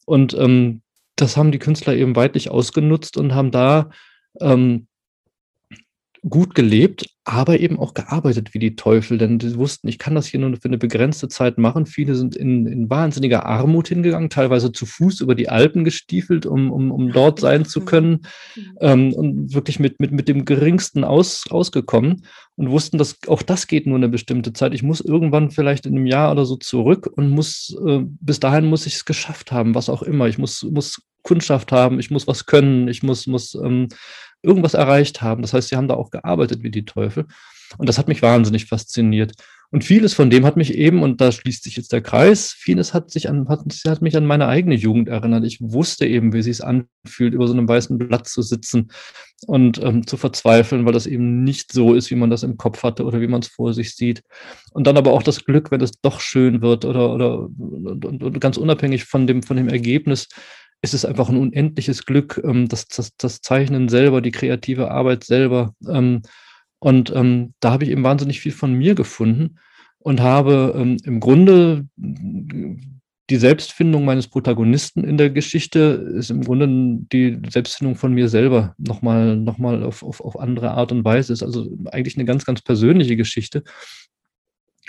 Und ähm, das haben die Künstler eben weitlich ausgenutzt und haben da ähm, gut gelebt, aber eben auch gearbeitet wie die Teufel, denn sie wussten, ich kann das hier nur für eine begrenzte Zeit machen. Viele sind in, in wahnsinniger Armut hingegangen, teilweise zu Fuß über die Alpen gestiefelt, um, um, um dort sein zu können mhm. ähm, und wirklich mit, mit, mit dem geringsten aus, ausgekommen und wussten, dass auch das geht nur eine bestimmte Zeit. Ich muss irgendwann vielleicht in einem Jahr oder so zurück und muss, äh, bis dahin muss ich es geschafft haben, was auch immer. Ich muss, muss Kundschaft haben, ich muss was können, ich muss, muss ähm, irgendwas erreicht haben. Das heißt, sie haben da auch gearbeitet wie die Teufel. Und das hat mich wahnsinnig fasziniert. Und vieles von dem hat mich eben, und da schließt sich jetzt der Kreis, vieles hat sich an, hat, hat mich an meine eigene Jugend erinnert. Ich wusste eben, wie es sich anfühlt, über so einem weißen Blatt zu sitzen und ähm, zu verzweifeln, weil das eben nicht so ist, wie man das im Kopf hatte oder wie man es vor sich sieht. Und dann aber auch das Glück, wenn es doch schön wird oder, oder und, und, und ganz unabhängig von dem, von dem Ergebnis, ist es einfach ein unendliches Glück, ähm, das, das, das Zeichnen selber, die kreative Arbeit selber. Ähm, und ähm, da habe ich eben wahnsinnig viel von mir gefunden und habe ähm, im Grunde die Selbstfindung meines Protagonisten in der Geschichte ist im Grunde die Selbstfindung von mir selber nochmal noch auf, auf, auf andere Art und Weise. Ist also eigentlich eine ganz, ganz persönliche Geschichte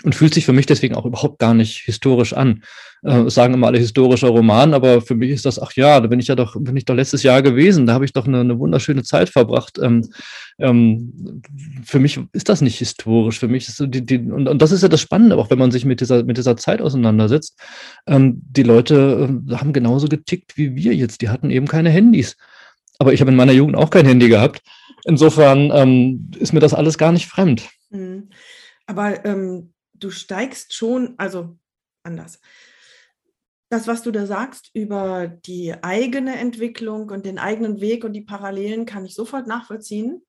und fühlt sich für mich deswegen auch überhaupt gar nicht historisch an. Äh, sagen immer alle historischer Roman, aber für mich ist das, ach ja, da bin ich ja doch, bin ich doch letztes Jahr gewesen, da habe ich doch eine, eine wunderschöne Zeit verbracht. Ähm, ähm, für mich ist das nicht historisch. Für mich ist so die, die und, und das ist ja das Spannende, auch wenn man sich mit dieser, mit dieser Zeit auseinandersetzt. Ähm, die Leute äh, haben genauso getickt wie wir jetzt. Die hatten eben keine Handys. Aber ich habe in meiner Jugend auch kein Handy gehabt. Insofern ähm, ist mir das alles gar nicht fremd. Mhm. Aber ähm, du steigst schon, also anders. Das, was du da sagst über die eigene Entwicklung und den eigenen Weg und die Parallelen, kann ich sofort nachvollziehen.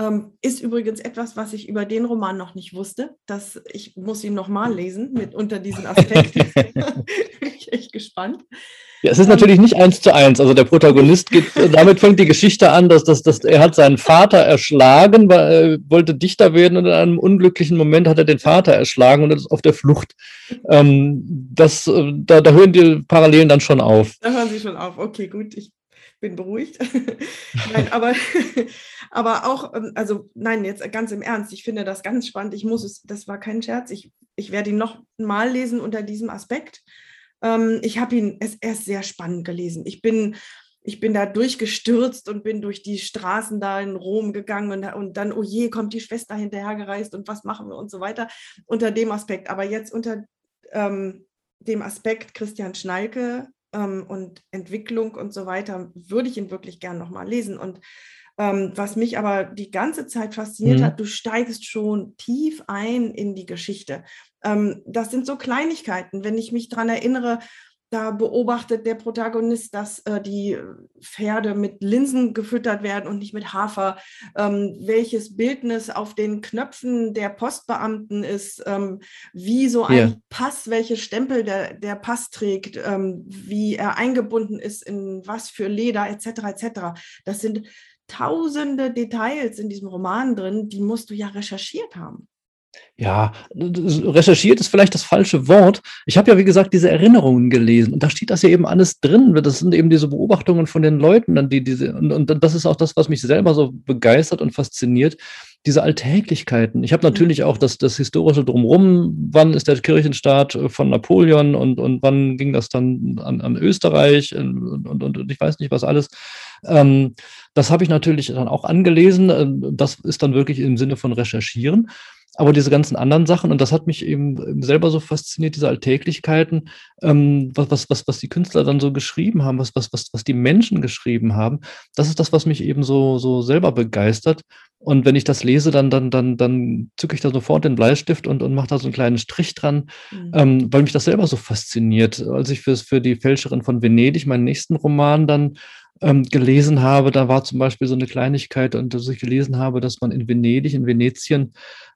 Ähm, ist übrigens etwas, was ich über den Roman noch nicht wusste. Dass ich muss ihn nochmal lesen mit unter diesen Aspekten. Bin ich echt gespannt. Ja, es ist natürlich nicht eins zu eins. Also der Protagonist geht, damit fängt die Geschichte an, dass, dass, dass er hat seinen Vater erschlagen, weil er wollte Dichter werden und in einem unglücklichen Moment hat er den Vater erschlagen und ist auf der Flucht. Ähm, das, äh, da, da hören die Parallelen dann schon auf. Da hören sie schon auf. Okay, gut. Ich bin beruhigt. nein, aber, aber auch, ähm, also nein, jetzt ganz im Ernst, ich finde das ganz spannend. Ich muss es, das war kein Scherz, ich, ich werde ihn noch mal lesen unter diesem Aspekt. Ähm, ich habe ihn es erst sehr spannend gelesen. Ich bin, ich bin da durchgestürzt und bin durch die Straßen da in Rom gegangen und, und dann, oh je, kommt die Schwester hinterhergereist und was machen wir und so weiter unter dem Aspekt. Aber jetzt unter ähm, dem Aspekt Christian Schnalke ähm, und Entwicklung und so weiter würde ich ihn wirklich gern nochmal lesen. Und ähm, was mich aber die ganze Zeit fasziniert mhm. hat, du steigst schon tief ein in die Geschichte. Ähm, das sind so Kleinigkeiten. Wenn ich mich daran erinnere, da beobachtet der Protagonist, dass äh, die Pferde mit Linsen gefüttert werden und nicht mit Hafer, ähm, welches Bildnis auf den Knöpfen der Postbeamten ist, ähm, wie so ein yeah. Pass, welche Stempel der, der Pass trägt, ähm, wie er eingebunden ist, in was für Leder etc. etc. Das sind tausende Details in diesem Roman drin, die musst du ja recherchiert haben. Ja, recherchiert ist vielleicht das falsche Wort. Ich habe ja, wie gesagt, diese Erinnerungen gelesen und da steht das ja eben alles drin. Das sind eben diese Beobachtungen von den Leuten, die, diese, und, und das ist auch das, was mich selber so begeistert und fasziniert, diese Alltäglichkeiten. Ich habe mhm. natürlich auch das, das Historische drumherum, wann ist der Kirchenstaat äh, von Napoleon und, und wann ging das dann an, an Österreich und, und, und, ich weiß nicht was alles. Ähm, das habe ich natürlich dann auch angelesen. Ähm, das ist dann wirklich im Sinne von recherchieren. Aber diese ganzen anderen Sachen, und das hat mich eben selber so fasziniert, diese Alltäglichkeiten, ähm, was, was, was die Künstler dann so geschrieben haben, was, was, was, was die Menschen geschrieben haben, das ist das, was mich eben so, so selber begeistert. Und wenn ich das lese, dann, dann, dann, dann zücke ich da sofort den Bleistift und, und mache da so einen kleinen Strich dran, mhm. ähm, weil mich das selber so fasziniert. Als ich für, für die Fälscherin von Venedig, meinen nächsten Roman, dann ähm, gelesen habe, da war zum Beispiel so eine Kleinigkeit, und dass ich gelesen habe, dass man in Venedig, in Venetien,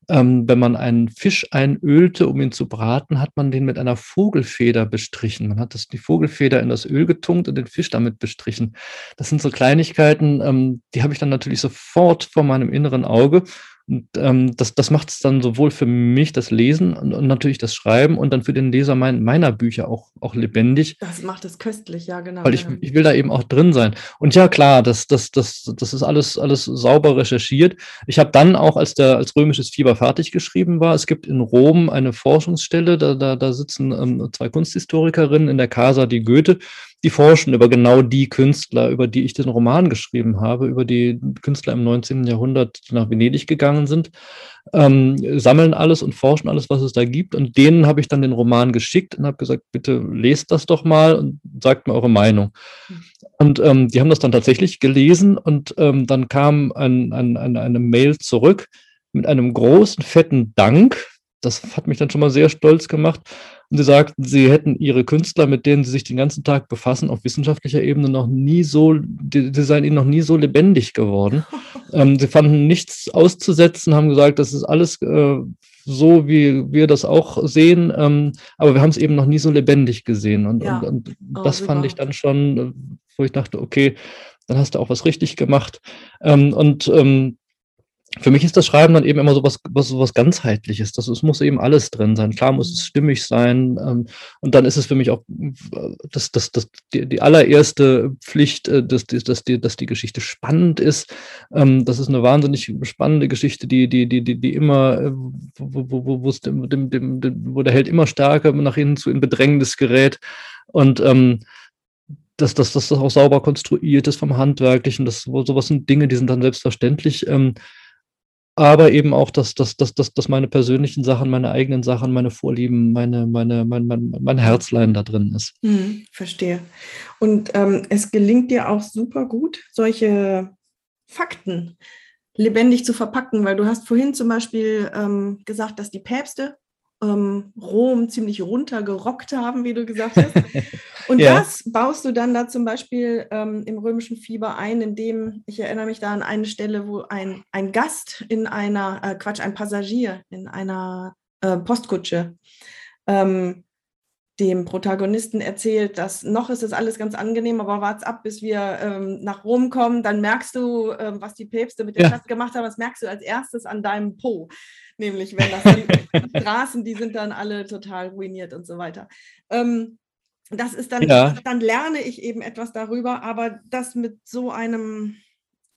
ähm, wenn man einen Fisch einölte, um ihn zu braten, hat man den mit einer Vogelfeder bestrichen. Man hat das, die Vogelfeder in das Öl getunkt und den Fisch damit bestrichen. Das sind so Kleinigkeiten, ähm, die habe ich dann natürlich sofort vor meinem inneren Auge. Und ähm, das, das macht es dann sowohl für mich, das Lesen und, und, natürlich das Schreiben und dann für den Leser mein, meiner Bücher auch, auch lebendig. Das macht es köstlich, ja, genau. Weil ich, ich will da eben auch drin sein. Und ja, klar, das, das, das, das ist alles, alles sauber recherchiert. Ich habe dann auch, als der als römisches Fieber fertig geschrieben war, es gibt in Rom eine Forschungsstelle, da, da, da sitzen ähm, zwei Kunsthistorikerinnen in der Casa di Goethe die forschen über genau die Künstler, über die ich den Roman geschrieben habe, über die Künstler im 19. Jahrhundert, die nach Venedig gegangen sind, ähm, sammeln alles und forschen alles, was es da gibt. Und denen habe ich dann den Roman geschickt und habe gesagt, bitte lest das doch mal und sagt mir eure Meinung. Und ähm, die haben das dann tatsächlich gelesen und ähm, dann kam ein, ein, ein, eine Mail zurück mit einem großen, fetten Dank. Das hat mich dann schon mal sehr stolz gemacht. Und sie sagten, sie hätten ihre Künstler, mit denen sie sich den ganzen Tag befassen, auf wissenschaftlicher Ebene noch nie so, die, die seien ihnen noch nie so lebendig geworden. ähm, sie fanden nichts auszusetzen, haben gesagt, das ist alles äh, so, wie wir das auch sehen, ähm, aber wir haben es eben noch nie so lebendig gesehen. Und, ja. und, und oh, das super. fand ich dann schon, wo ich dachte, okay, dann hast du auch was richtig gemacht. Ähm, und ähm, für mich ist das Schreiben dann eben immer so was, was, was ganzheitliches. Das, es muss eben alles drin sein. Klar muss es mhm. stimmig sein. Ähm, und dann ist es für mich auch das, das, das, die, die allererste Pflicht, äh, dass, dass, die, dass die Geschichte spannend ist. Ähm, das ist eine wahnsinnig spannende Geschichte, die, die, die, die, die immer, äh, wo, wo, wo, dem, dem, dem, wo der Held immer stärker nach innen zu in Bedrängnis gerät. Und ähm, dass, dass, dass das auch sauber konstruiert ist vom Handwerklichen. Das, sowas sind Dinge, die sind dann selbstverständlich. Ähm, aber eben auch, dass, dass, dass, dass, dass meine persönlichen Sachen, meine eigenen Sachen, meine Vorlieben, meine, meine, mein, mein, mein Herzlein da drin ist. Hm, verstehe. Und ähm, es gelingt dir auch super gut, solche Fakten lebendig zu verpacken, weil du hast vorhin zum Beispiel ähm, gesagt, dass die Päpste ähm, Rom ziemlich runtergerockt haben, wie du gesagt hast. Und ja. das baust du dann da zum Beispiel ähm, im römischen Fieber ein, indem, ich erinnere mich da an eine Stelle, wo ein, ein Gast in einer, äh, Quatsch, ein Passagier in einer äh, Postkutsche ähm, dem Protagonisten erzählt, dass noch ist es alles ganz angenehm, aber wart's ab, bis wir ähm, nach Rom kommen, dann merkst du, ähm, was die Päpste mit der ja. Stadt gemacht haben, das merkst du als erstes an deinem Po. Nämlich, wenn das die Straßen, die sind dann alle total ruiniert und so weiter. Ähm, das ist dann, ja. dann lerne ich eben etwas darüber, aber das mit so einem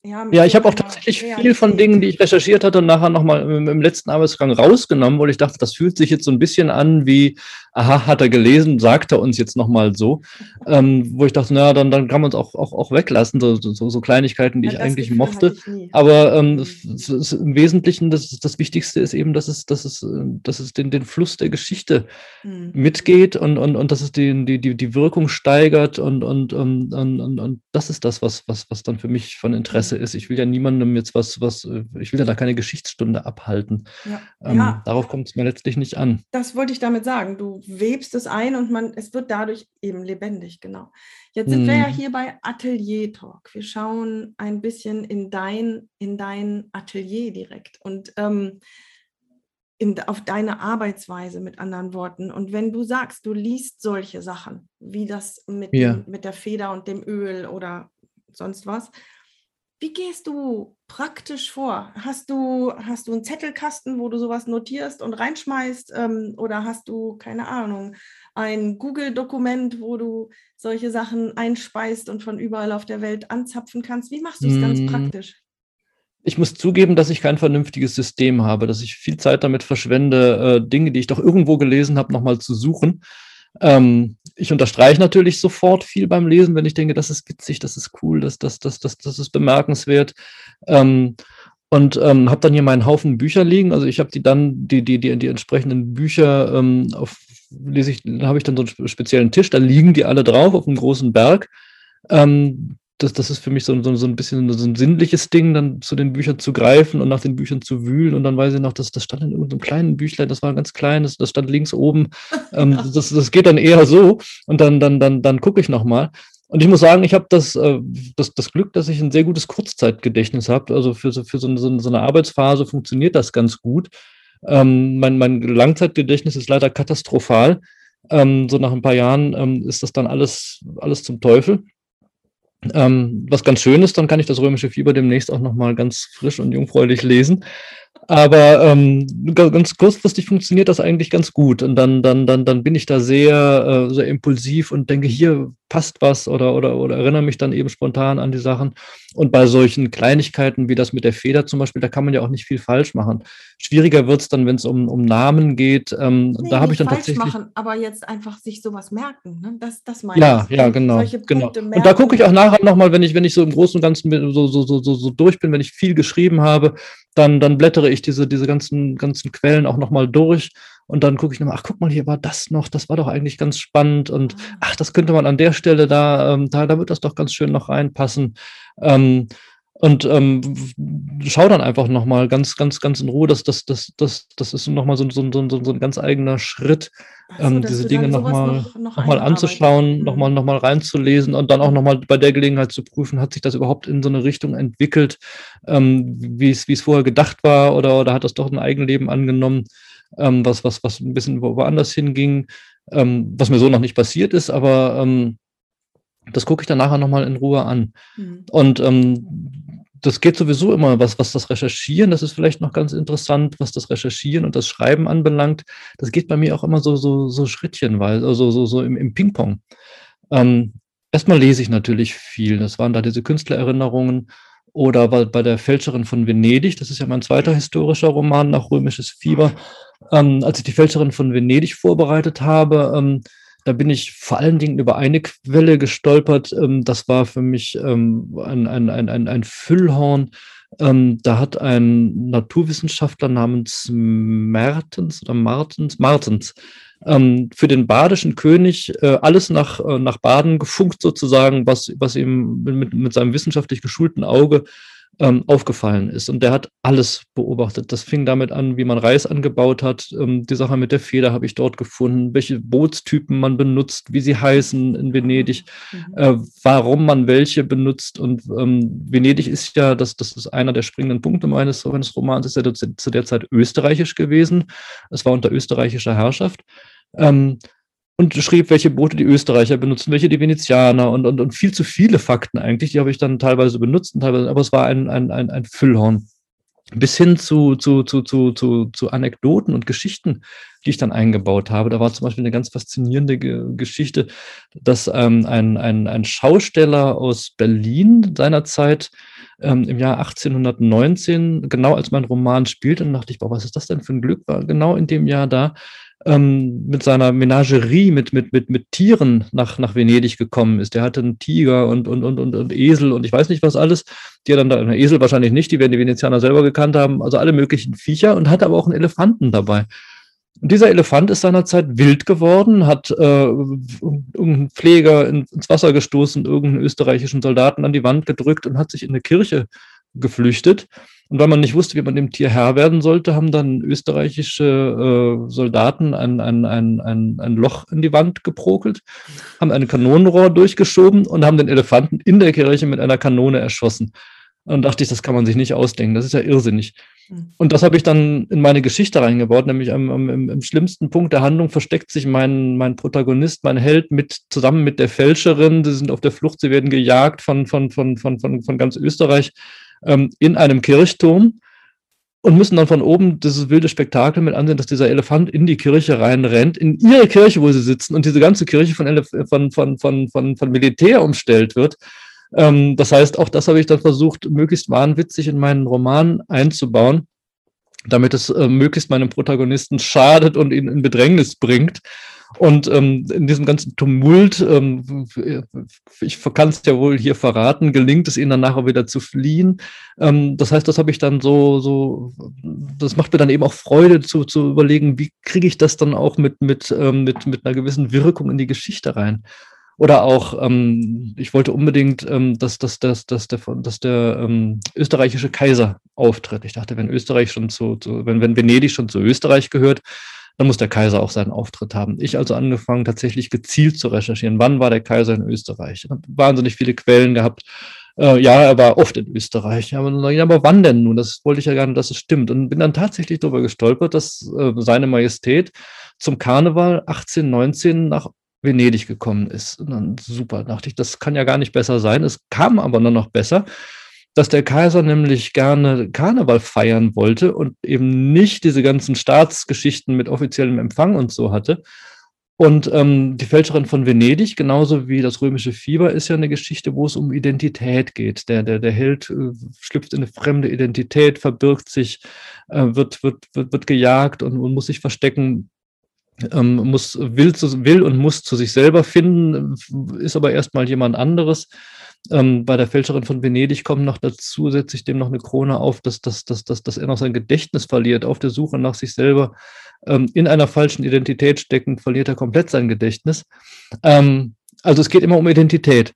ja, ja, ich habe auch tatsächlich viel von Dingen, die ich recherchiert hatte, nachher nochmal im, im letzten Arbeitsgang rausgenommen, weil ich dachte, das fühlt sich jetzt so ein bisschen an wie, aha, hat er gelesen, sagt er uns jetzt nochmal so. Ähm, wo ich dachte, naja, dann, dann kann man es auch, auch, auch weglassen, so, so, so Kleinigkeiten, die ja, ich eigentlich Gefühl mochte. Ich Aber ähm, das, das, im Wesentlichen, das, das Wichtigste ist eben, dass es, dass es, dass es den, den Fluss der Geschichte mhm. mitgeht und, und, und dass es die, die, die, die Wirkung steigert und, und, und, und, und, und das ist das, was, was, was dann für mich von Interesse Interesse ist. Ich will ja niemandem jetzt was, was, äh, ich will ja da keine Geschichtsstunde abhalten. Ja. Ähm, ja. Darauf kommt es mir letztlich nicht an. Das wollte ich damit sagen. Du webst es ein und man, es wird dadurch eben lebendig, genau. Jetzt sind hm. wir ja mhm. hier bei Atelier Talk. Wir schauen ein bisschen in dein, in dein Atelier direkt und ähm, in, auf deine Arbeitsweise mit anderen Worten. Und wenn du sagst, du liest solche Sachen, wie das mit, ja. dem, mit der Feder und dem Öl oder sonst was, wie gehst du praktisch vor? Hast du, hast du einen Zettelkasten, wo du sowas notierst und reinschmeißt? Ähm, oder hast du, keine Ahnung, ein Google-Dokument, wo du solche Sachen einspeist und von überall auf der Welt anzapfen kannst? Wie machst du es ganz hm. praktisch? Ich muss zugeben, dass ich kein vernünftiges System habe, dass ich viel Zeit damit verschwende, äh, Dinge, die ich doch irgendwo gelesen habe, nochmal zu suchen. Ähm, ich unterstreiche natürlich sofort viel beim Lesen, wenn ich denke, das ist witzig, das ist cool, das, das, das, das, das ist bemerkenswert. Ähm, und ähm, habe dann hier meinen Haufen Bücher liegen. Also ich habe die dann, die, die, die, die entsprechenden Bücher ähm, auf, lese ich, habe ich dann so einen speziellen Tisch, da liegen die alle drauf auf einem großen Berg. Ähm, das, das ist für mich so, so, so ein bisschen so ein sinnliches Ding, dann zu den Büchern zu greifen und nach den Büchern zu wühlen. Und dann weiß ich noch, dass das stand in irgendeinem kleinen Büchlein, das war ganz klein, das, das stand links oben. Ähm, das, das geht dann eher so. Und dann, dann, dann, dann gucke ich nochmal. Und ich muss sagen, ich habe das, äh, das, das Glück, dass ich ein sehr gutes Kurzzeitgedächtnis habe. Also für, so, für so, eine, so eine Arbeitsphase funktioniert das ganz gut. Ähm, mein, mein Langzeitgedächtnis ist leider katastrophal. Ähm, so nach ein paar Jahren ähm, ist das dann alles, alles zum Teufel. Ähm, was ganz schön ist, dann kann ich das römische Fieber demnächst auch nochmal ganz frisch und jungfräulich lesen. Aber ähm, ganz kurzfristig funktioniert das eigentlich ganz gut. Und dann, dann, dann, dann bin ich da sehr, äh, sehr impulsiv und denke, hier passt was oder, oder, oder erinnere mich dann eben spontan an die Sachen. Und bei solchen Kleinigkeiten wie das mit der Feder zum Beispiel, da kann man ja auch nicht viel falsch machen. Schwieriger wird es dann, wenn es um, um Namen geht. Ähm, nee, da habe ich dann falsch tatsächlich. machen, aber jetzt einfach sich sowas merken. Ne? Das, das meine ja, ich. Ja, genau. genau. Und da gucke ich auch nachher nochmal, wenn ich, wenn ich so im Großen und Ganzen so, so, so, so, so durch bin, wenn ich viel geschrieben habe, dann, dann blättere ich diese, diese ganzen, ganzen Quellen auch nochmal durch Und dann gucke ich nochmal, ach, guck mal, hier war das noch, das war doch eigentlich ganz spannend. Und ah. ach, das könnte man an der Stelle da, ähm, da, da wird das doch ganz schön noch reinpassen. Ähm, und ähm, schau dann einfach nochmal ganz, ganz, ganz in Ruhe. Das, das, das, das, das ist nochmal so, so, so, so ein ganz eigener Schritt, so, ähm, diese Dinge nochmal noch, noch, noch mal anzuschauen, mhm. nochmal noch mal reinzulesen und dann auch nochmal bei der Gelegenheit zu prüfen, hat sich das überhaupt in so eine Richtung entwickelt, ähm, wie es vorher gedacht war oder, oder hat das doch ein Eigenleben angenommen, ähm, was, was, was ein bisschen woanders hinging, ähm, was mir so noch nicht passiert ist, aber ähm, das gucke ich dann nachher nochmal in Ruhe an. Mhm. Und ähm, das geht sowieso immer, was, was das Recherchieren, das ist vielleicht noch ganz interessant, was das Recherchieren und das Schreiben anbelangt. Das geht bei mir auch immer so, so, so schrittchenweise, also so, so im, im Ping-Pong. Ähm, erstmal lese ich natürlich viel. Das waren da diese Künstlererinnerungen oder bei, der Fälscherin von Venedig, das ist ja mein zweiter historischer Roman nach Römisches Fieber. Ähm, als ich die Fälscherin von Venedig vorbereitet habe, ähm, da bin ich vor allen Dingen über eine Quelle gestolpert. Ähm, das war für mich ähm, ein, ein, ein, ein, ein Füllhorn. Ähm, da hat ein Naturwissenschaftler namens Mertens oder Martens, Martens ähm, für den badischen König äh, alles nach, äh, nach Baden gefunkt sozusagen, was, was ihm mit, mit seinem wissenschaftlich geschulten Auge ähm, aufgefallen ist. Und der hat alles beobachtet. Das fing damit an, wie man Reis angebaut hat. Ähm, die Sache mit der Feder habe ich dort gefunden, welche Bootstypen man benutzt, wie sie heißen in Venedig, mhm. äh, warum man welche benutzt. Und ähm, Venedig ist ja, das, das ist einer der springenden Punkte meines, meines Romans, ist ja zu, zu der Zeit österreichisch gewesen. Es war unter österreichischer Herrschaft. Ähm, und schrieb, welche Boote die Österreicher benutzen, welche die Venezianer und, und, und viel zu viele Fakten eigentlich. Die habe ich dann teilweise benutzt, und teilweise, aber es war ein, ein, ein, ein Füllhorn. Bis hin zu, zu, zu, zu, zu, zu Anekdoten und Geschichten, die ich dann eingebaut habe. Da war zum Beispiel eine ganz faszinierende Ge Geschichte, dass ähm, ein, ein, ein Schausteller aus Berlin seinerzeit ähm, im Jahr 1819, genau als mein Roman spielt, und dachte ich, boah, was ist das denn für ein Glück, war genau in dem Jahr da, ähm, mit seiner Menagerie, mit, mit, mit, mit Tieren nach, nach Venedig gekommen ist. Der hatte einen Tiger und, und, und, und, und Esel und ich weiß nicht was alles. Die hat dann da, Esel wahrscheinlich nicht, die werden die Venezianer selber gekannt haben, also alle möglichen Viecher und hatte aber auch einen Elefanten dabei. Und dieser Elefant ist seinerzeit wild geworden, hat äh, irgendeinen Pfleger ins Wasser gestoßen, irgendeinen österreichischen Soldaten an die Wand gedrückt und hat sich in eine Kirche geflüchtet. Und weil man nicht wusste, wie man dem Tier Herr werden sollte, haben dann österreichische äh, Soldaten ein, ein, ein, ein, ein Loch in die Wand geprokelt, haben ein Kanonenrohr durchgeschoben und haben den Elefanten in der Kirche mit einer Kanone erschossen. Und dachte ich, das kann man sich nicht ausdenken, das ist ja irrsinnig. Hm. Und das habe ich dann in meine Geschichte reingebaut, nämlich am, am, im, im, schlimmsten Punkt der Handlung versteckt sich mein, mein Protagonist, mein Held mit, zusammen mit der Fälscherin. Sie sind auf der Flucht, sie werden gejagt von, von, von, von, von, von ganz Österreich ähm, in einem Kirchturm und müssen dann von oben dieses wilde Spektakel mit ansehen, dass dieser Elefant in die Kirche reinrennt, in ihre Kirche, wo sie sitzen, und diese ganze Kirche von, Elef von, von, von, von, von Militär umstellt wird. Ähm, das heißt, auch das habe ich dann versucht, möglichst wahnwitzig in meinen Roman einzubauen, damit es äh, möglichst meinem Protagonisten schadet und ihn in Bedrängnis bringt. Und ähm, in diesem ganzen Tumult, ähm, ich kann es ja wohl hier verraten, gelingt es ihnen dann nachher wieder zu fliehen. Ähm, das heißt, das habe ich dann so, so, das macht mir dann eben auch Freude zu, zu überlegen, wie kriege ich das dann auch mit, mit, ähm, mit, mit einer gewissen Wirkung in die Geschichte rein. Oder auch, ähm, ich wollte unbedingt, ähm, dass, dass, dass, dass der, dass der ähm, österreichische Kaiser auftritt. Ich dachte, wenn Österreich schon zu, zu, wenn, wenn Venedig schon zu Österreich gehört, dann muss der Kaiser auch seinen Auftritt haben. Ich also angefangen, tatsächlich gezielt zu recherchieren. Wann war der Kaiser in Österreich? Ich habe wahnsinnig viele Quellen gehabt. Äh, ja, er war oft in Österreich. Ja, aber, wann denn nun? Das wollte ich ja gerne, dass es stimmt. Und bin dann tatsächlich darüber gestolpert, dass äh, seine Majestät zum Karneval 1819 nach Venedig gekommen ist. Und dann super, dachte ich, das kann ja gar nicht besser sein. Es kam aber nur noch besser dass der Kaiser nämlich gerne Karneval feiern wollte und eben nicht diese ganzen Staatsgeschichten mit offiziellem Empfang und so hatte. Und ähm, die Fälscherin von Venedig, genauso wie das römische Fieber, ist ja eine Geschichte, wo es um Identität geht. Der, der, der Held äh, schlüpft in eine fremde Identität, verbirgt sich, äh, wird, wird, wird, wird gejagt und, und muss sich verstecken, ähm, muss, will, zu, will und muss zu sich selber finden, ist aber erstmal jemand anderes. Ähm, bei der Fälscherin von Venedig kommt noch dazu, setze ich dem noch eine Krone auf, dass, dass, dass, dass, dass er noch sein Gedächtnis verliert auf der Suche nach sich selber. ähm, in einer falschen Identität stecken, verliert er komplett sein Gedächtnis. Ähm, also es geht immer um Identität.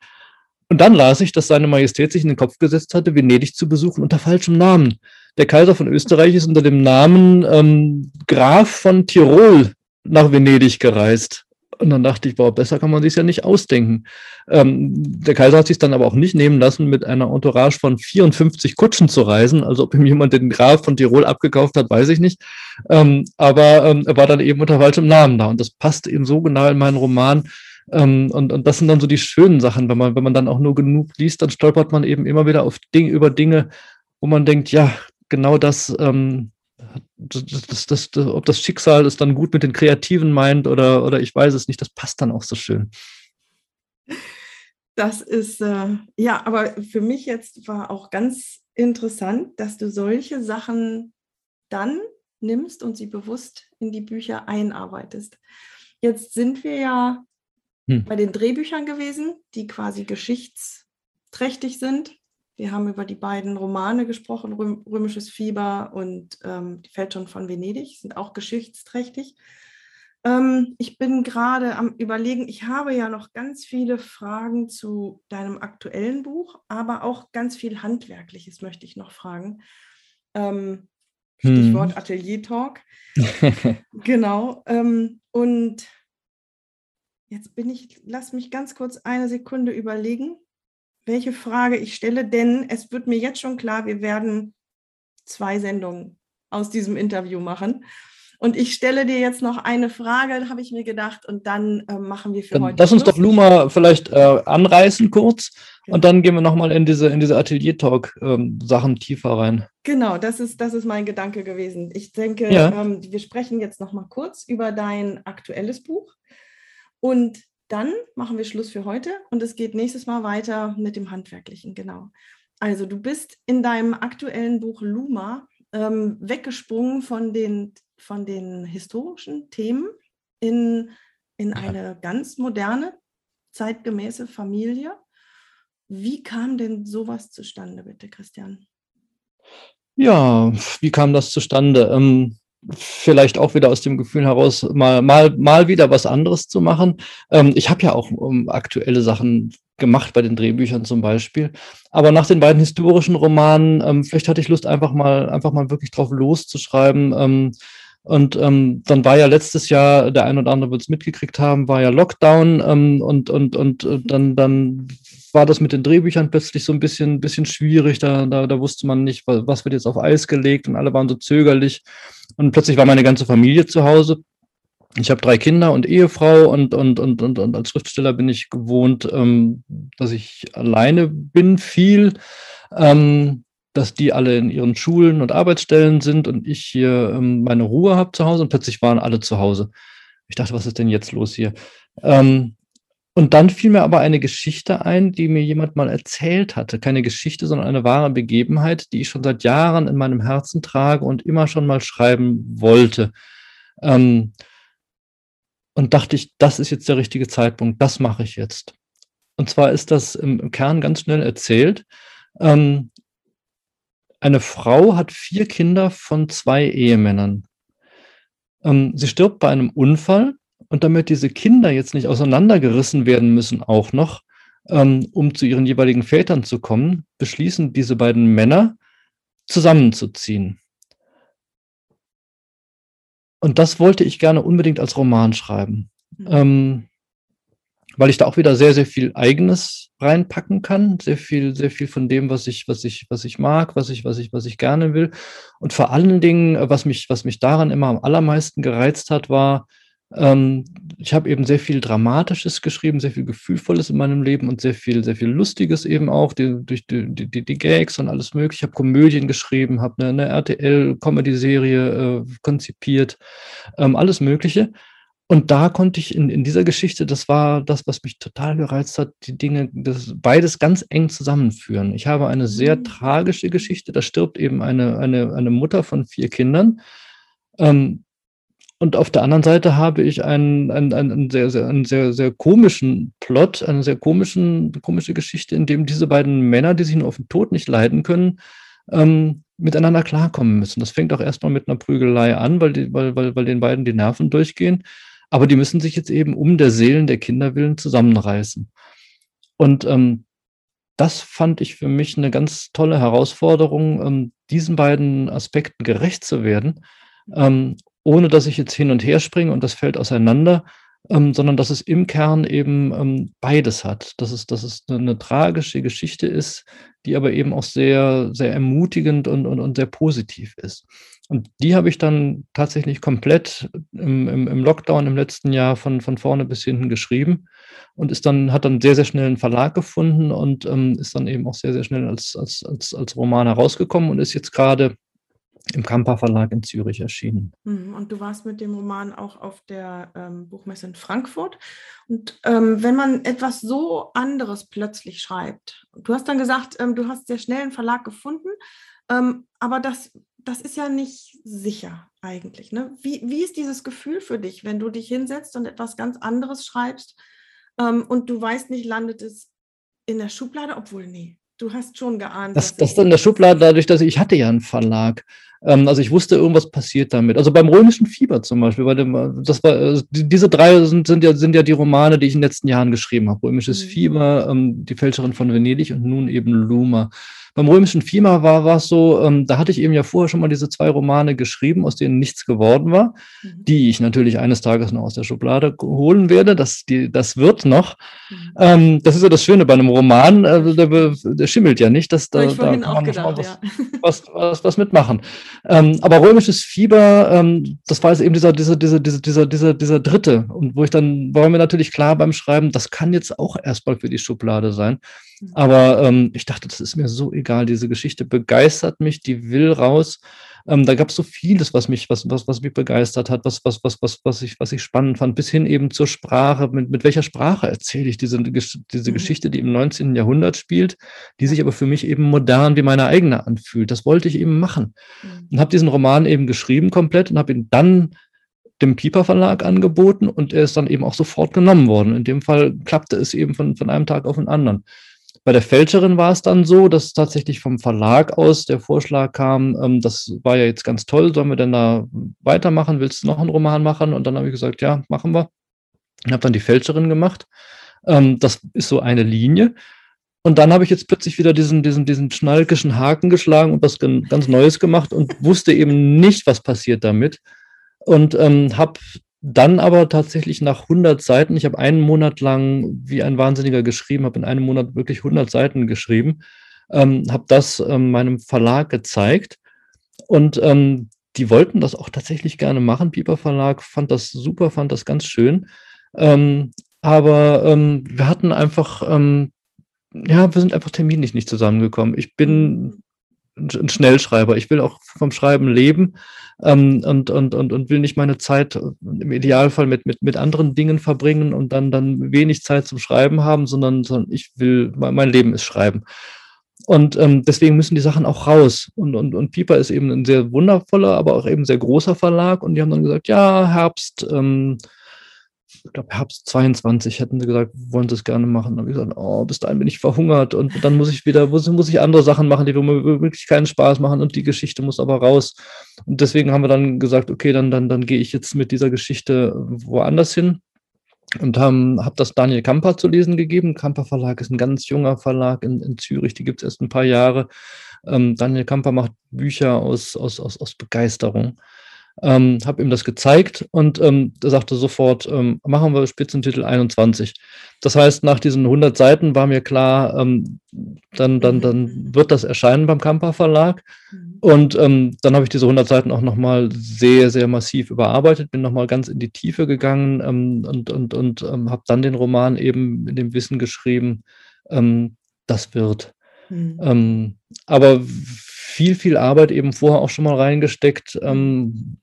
Und dann las ich, dass seine Majestät sich in den Kopf gesetzt hatte, Venedig zu besuchen unter falschem Namen. Der Kaiser von Österreich ist unter dem Namen ähm, Graf von Tirol nach Venedig gereist. Und dann dachte ich, boah, besser kann man sich ja nicht ausdenken. Ähm, der Kaiser hat sich dann aber auch nicht nehmen lassen, mit einer Entourage von 54 Kutschen zu reisen. Also ob ihm jemand den Graf von Tirol abgekauft hat, weiß ich nicht. Ähm, aber ähm, er war dann eben unter falschem Namen da. Und das passt eben so genau in meinen Roman. Ähm, und, und das sind dann so die schönen Sachen. Wenn man, wenn man dann auch nur genug liest, dann stolpert man eben immer wieder auf Ding, über Dinge, wo man denkt, ja, genau das ähm, das, das, das, ob das Schicksal es dann gut mit den Kreativen meint oder, oder ich weiß es nicht, das passt dann auch so schön. Das ist, äh, ja, aber für mich jetzt war auch ganz interessant, dass du solche Sachen dann nimmst und sie bewusst in die Bücher einarbeitest. Jetzt sind wir ja hm. bei den Drehbüchern gewesen, die quasi geschichtsträchtig sind. Wir haben über die beiden Romane gesprochen, Röm Römisches Fieber und ähm, Die Fälschung von Venedig, sind auch geschichtsträchtig. Ähm, ich bin gerade am Überlegen, ich habe ja noch ganz viele Fragen zu deinem aktuellen Buch, aber auch ganz viel Handwerkliches möchte ich noch fragen. Ähm, Stichwort hm. Atelier Talk. genau. Ähm, und jetzt bin ich, lass mich ganz kurz eine Sekunde überlegen welche Frage ich stelle, denn es wird mir jetzt schon klar, wir werden zwei Sendungen aus diesem Interview machen. Und ich stelle dir jetzt noch eine Frage, habe ich mir gedacht, und dann äh, machen wir für dann heute. Lass uns doch Luma vielleicht äh, anreißen kurz genau. und dann gehen wir nochmal in diese, in diese Atelier-Talk-Sachen ähm, tiefer rein. Genau, das ist, das ist mein Gedanke gewesen. Ich denke, ja. ähm, wir sprechen jetzt nochmal kurz über dein aktuelles Buch. Und dann machen wir Schluss für heute und es geht nächstes Mal weiter mit dem Handwerklichen, genau. Also du bist in deinem aktuellen Buch Luma ähm, weggesprungen von den, von den historischen Themen in, in eine ganz moderne, zeitgemäße Familie. Wie kam denn sowas zustande, bitte, Christian? Ja, wie kam das zustande? Ähm, vielleicht auch wieder aus dem Gefühl heraus, mal, mal, mal wieder was anderes zu machen. Ähm, ich habe ja auch um, ähm, aktuelle Sachen gemacht bei den Drehbüchern zum Beispiel. Aber nach den beiden historischen Romanen, ähm, vielleicht hatte ich Lust, einfach mal, einfach mal wirklich drauf loszuschreiben. Ähm, und ähm, dann war ja letztes Jahr, der ein oder andere wird es mitgekriegt haben, war ja Lockdown ähm, und, und, und äh, dann, dann war das mit den Drehbüchern plötzlich so ein bisschen, bisschen schwierig. Da, da, da wusste man nicht, was wird jetzt auf Eis gelegt und alle waren so zögerlich. Und plötzlich war meine ganze Familie zu Hause. Ich habe drei Kinder und Ehefrau und, und, und, und, und als Schriftsteller bin ich gewohnt, ähm, dass ich alleine bin viel, ähm, dass die alle in ihren Schulen und Arbeitsstellen sind und ich hier ähm, meine Ruhe habe zu Hause und plötzlich waren alle zu Hause. Ich dachte, was ist denn jetzt los hier? Ähm, und dann fiel mir aber eine Geschichte ein, die mir jemand mal erzählt hatte. Keine Geschichte, sondern eine wahre Begebenheit, die ich schon seit Jahren in meinem Herzen trage und immer schon mal schreiben wollte. Ähm, und dachte ich, das ist jetzt der richtige Zeitpunkt, das mache ich jetzt. Und zwar ist das im Kern ganz schnell erzählt. Ähm, eine Frau hat vier Kinder von zwei Ehemännern. Ähm, sie stirbt bei einem Unfall und damit diese Kinder jetzt nicht auseinandergerissen werden müssen, auch noch, ähm, um zu ihren jeweiligen Vätern zu kommen, beschließen diese beiden Männer zusammenzuziehen. Und das wollte ich gerne unbedingt als Roman schreiben. Mhm. Ähm, weil ich da auch wieder sehr, sehr viel Eigenes reinpacken kann, sehr viel, sehr viel von dem, was ich, was ich, was ich mag, was ich, was ich, was ich gerne will. Und vor allen Dingen, was mich, was mich daran immer am allermeisten gereizt hat, war, ähm, ich habe eben sehr viel Dramatisches geschrieben, sehr viel Gefühlvolles in meinem Leben und sehr viel, sehr viel Lustiges eben auch, die, durch die, die, die Gags und alles mögliche. Ich habe Komödien geschrieben, habe eine, eine RTL-Comedy-Serie äh, konzipiert, ähm, alles Mögliche. Und da konnte ich in, in dieser Geschichte, das war das, was mich total gereizt hat, die Dinge, das beides ganz eng zusammenführen. Ich habe eine sehr mhm. tragische Geschichte, da stirbt eben eine, eine, eine Mutter von vier Kindern. Ähm, und auf der anderen Seite habe ich einen, einen, einen, sehr, sehr, einen sehr, sehr komischen Plot, eine sehr komischen, komische Geschichte, in dem diese beiden Männer, die sich nur auf den Tod nicht leiden können, ähm, miteinander klarkommen müssen. Das fängt auch erstmal mit einer Prügelei an, weil, die, weil, weil, weil den beiden die Nerven durchgehen. Aber die müssen sich jetzt eben um der Seelen der Kinder willen zusammenreißen. Und ähm, das fand ich für mich eine ganz tolle Herausforderung, ähm, diesen beiden Aspekten gerecht zu werden, ähm, ohne dass ich jetzt hin und her springe und das fällt auseinander, ähm, sondern dass es im Kern eben ähm, beides hat. Dass es, dass es eine, eine, tragische Geschichte ist, die aber eben auch sehr, sehr ermutigend und, und, und sehr positiv ist. Und die habe ich dann tatsächlich komplett im, im, im, Lockdown im letzten Jahr von, von vorne bis hinten geschrieben und ist dann, hat dann sehr, sehr schnell einen Verlag gefunden und ähm, ist dann eben auch sehr, sehr schnell als, als, als, als Roman herausgekommen und ist jetzt gerade im Kamper Verlag in Zürich erschienen. Mhm, und du warst mit dem Roman auch auf der ähm, Buchmesse in Frankfurt. Und ähm, wenn man etwas so anderes plötzlich schreibt, du hast dann gesagt, ähm, du hast sehr schnell einen Verlag gefunden, ähm, aber das das ist ja nicht sicher eigentlich. Ne? Wie, wie ist dieses Gefühl für dich, wenn du dich hinsetzt und etwas ganz anderes schreibst ähm, und du weißt nicht, landet es in der Schublade, obwohl, nee, du hast schon geahnt. Das, das in der Schublade, dadurch, dass ich, ich hatte ja einen Verlag. Ähm, also ich wusste, irgendwas passiert damit. Also beim römischen Fieber zum Beispiel, weil dem, das war, also diese drei sind, sind, ja, sind ja die Romane, die ich in den letzten Jahren geschrieben habe. Römisches mhm. Fieber, ähm, Die Fälscherin von Venedig und nun eben Luma. Beim römischen Fieber war, war es so, ähm, da hatte ich eben ja vorher schon mal diese zwei Romane geschrieben, aus denen nichts geworden war, mhm. die ich natürlich eines Tages noch aus der Schublade holen werde. Das, die, das wird noch. Mhm. Ähm, das ist ja das Schöne bei einem Roman, äh, der, der, schimmelt ja nicht. Das, da, da kann man gedacht, was, ja. was, was, was, mitmachen. Ähm, aber römisches Fieber, ähm, das war jetzt eben dieser, dieser, dieser, dieser, dieser, dieser, dieser dritte. Und wo ich dann, war mir natürlich klar beim Schreiben, das kann jetzt auch erstmal für die Schublade sein. Aber ähm, ich dachte, das ist mir so egal. Diese Geschichte begeistert mich, die will raus. Ähm, da gab es so vieles, was mich, was, was, was mich begeistert hat, was, was, was, was, was, ich, was ich spannend fand, bis hin eben zur Sprache. Mit, mit welcher Sprache erzähle ich diese, diese mhm. Geschichte, die im 19. Jahrhundert spielt, die sich aber für mich eben modern wie meine eigene anfühlt. Das wollte ich eben machen. Mhm. Und habe diesen Roman eben geschrieben komplett und habe ihn dann dem Piper Verlag angeboten und er ist dann eben auch sofort genommen worden. In dem Fall klappte es eben von, von einem Tag auf den anderen. Bei der Fälscherin war es dann so, dass tatsächlich vom Verlag aus der Vorschlag kam, ähm, das war ja jetzt ganz toll, sollen wir denn da weitermachen? Willst du noch einen Roman machen? Und dann habe ich gesagt, ja, machen wir. Ich habe dann die Fälscherin gemacht. Ähm, das ist so eine Linie. Und dann habe ich jetzt plötzlich wieder diesen, diesen, diesen schnalkischen Haken geschlagen und was ganz Neues gemacht und wusste eben nicht, was passiert damit. Und ähm, habe dann aber tatsächlich nach 100 Seiten, ich habe einen Monat lang wie ein Wahnsinniger geschrieben, habe in einem Monat wirklich 100 Seiten geschrieben, ähm, habe das ähm, meinem Verlag gezeigt und ähm, die wollten das auch tatsächlich gerne machen. Piper Verlag fand das super, fand das ganz schön. Ähm, aber ähm, wir hatten einfach, ähm, ja, wir sind einfach terminlich nicht zusammengekommen. Ich bin ein Schnellschreiber. Ich will auch vom Schreiben leben ähm, und, und, und, und will nicht meine Zeit im Idealfall mit, mit, mit anderen Dingen verbringen und dann, dann wenig Zeit zum Schreiben haben, sondern, sondern ich will, mein Leben ist Schreiben. Und ähm, deswegen müssen die Sachen auch raus. Und, und, und Piper ist eben ein sehr wundervoller, aber auch eben sehr großer Verlag. Und die haben dann gesagt, ja, Herbst, ähm, ich glaube, Herbst 22 hätten sie gesagt, wollen sie es gerne machen. Habe ich gesagt, oh, bis dahin bin ich verhungert und dann muss ich wieder, muss, muss ich andere Sachen machen, die mir wirklich keinen Spaß machen und die Geschichte muss aber raus. Und deswegen haben wir dann gesagt, okay, dann, dann, dann gehe ich jetzt mit dieser Geschichte woanders hin und haben habe das Daniel Kamper zu lesen gegeben. Kamper Verlag ist ein ganz junger Verlag in, in Zürich, die gibt es erst ein paar Jahre. Ähm, Daniel Kamper macht Bücher aus, aus, aus, aus Begeisterung ähm, habe ihm das gezeigt und ähm, er sagte sofort, ähm, machen wir Spitzentitel 21. Das heißt, nach diesen 100 Seiten war mir klar, ähm, dann, dann, dann wird das erscheinen beim Kamper Verlag. Mhm. Und ähm, dann habe ich diese 100 Seiten auch nochmal sehr, sehr massiv überarbeitet, bin nochmal ganz in die Tiefe gegangen ähm, und, und, und habe dann den Roman eben in dem Wissen geschrieben, das wird. Mhm. aber viel, viel Arbeit eben vorher auch schon mal reingesteckt, ähm,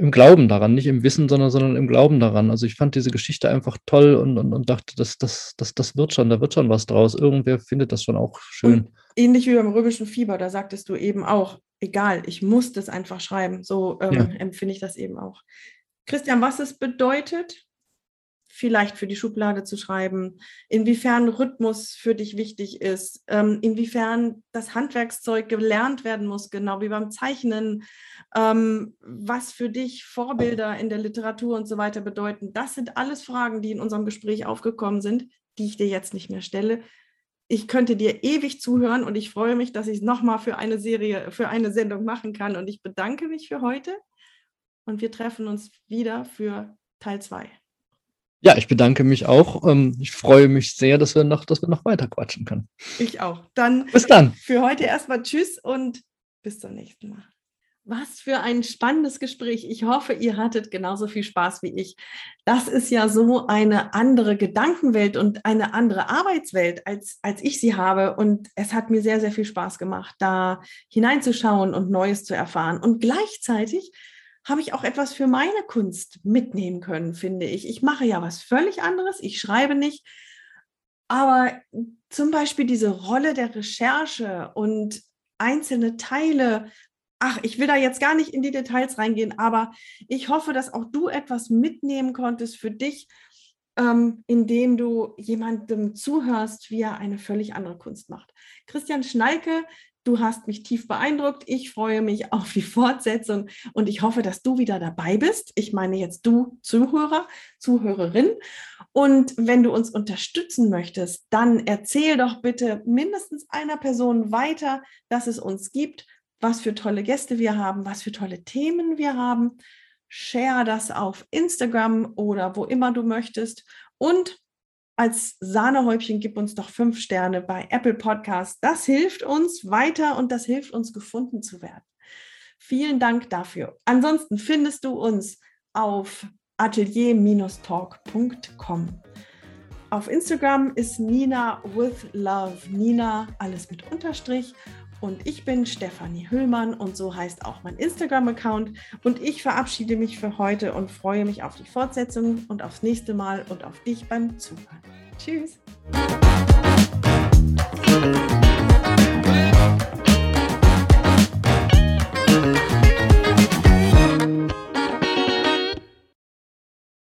im Glauben daran, nicht im Wissen, sondern, sondern im Glauben daran. Also ich fand diese Geschichte einfach toll und, und, und dachte, das, das, das, das wird schon, da wird schon was draus. Irgendwer findet das schon auch schön. Und ähnlich wie beim römischen Fieber, da sagtest du eben auch, egal, ich muss das einfach schreiben. So ähm, ja. empfinde ich das eben auch. Christian, was es bedeutet, vielleicht für die Schublade zu schreiben, inwiefern Rhythmus für dich wichtig ist, ähm, inwiefern das Handwerkszeug gelernt werden muss, genau wie beim Zeichnen, ähm, was für dich Vorbilder in der Literatur und so weiter bedeuten. Das sind alles Fragen, die in unserem Gespräch aufgekommen sind, die ich dir jetzt nicht mehr stelle. Ich könnte dir ewig zuhören und ich freue mich, dass ich es nochmal für eine Serie, für eine Sendung machen kann. Und ich bedanke mich für heute und wir treffen uns wieder für Teil 2. Ja, ich bedanke mich auch. Ähm, ich freue mich sehr, dass wir noch, dass wir noch weiter quatschen können. Ich auch. Dann bis dann. Für heute erstmal Tschüss und bis zum nächsten Mal. Was für ein spannendes Gespräch. Ich hoffe, ihr hattet genauso viel Spaß wie ich. Das ist ja so eine andere Gedankenwelt und eine andere Arbeitswelt, als, als ich sie habe. Und es hat mir sehr, sehr viel Spaß gemacht, da hineinzuschauen und Neues zu erfahren. Und gleichzeitig habe ich auch etwas für meine Kunst mitnehmen können, finde ich. Ich mache ja was völlig anderes. Ich schreibe nicht. Aber zum Beispiel diese Rolle der Recherche und einzelne Teile. Ach, ich will da jetzt gar nicht in die Details reingehen, aber ich hoffe, dass auch du etwas mitnehmen konntest für dich, ähm, indem du jemandem zuhörst, wie er eine völlig andere Kunst macht. Christian Schneike Du hast mich tief beeindruckt. Ich freue mich auf die Fortsetzung und ich hoffe, dass du wieder dabei bist. Ich meine jetzt du Zuhörer, Zuhörerin. Und wenn du uns unterstützen möchtest, dann erzähl doch bitte mindestens einer Person weiter, dass es uns gibt, was für tolle Gäste wir haben, was für tolle Themen wir haben. Share das auf Instagram oder wo immer du möchtest. Und als Sahnehäubchen gib uns doch fünf Sterne bei Apple Podcast. Das hilft uns weiter und das hilft uns gefunden zu werden. Vielen Dank dafür. Ansonsten findest du uns auf atelier-talk.com. Auf Instagram ist Nina with Love. Nina, alles mit Unterstrich. Und ich bin Stefanie Hüllmann und so heißt auch mein Instagram-Account. Und ich verabschiede mich für heute und freue mich auf die Fortsetzung und aufs nächste Mal und auf dich beim Zuhören. Tschüss.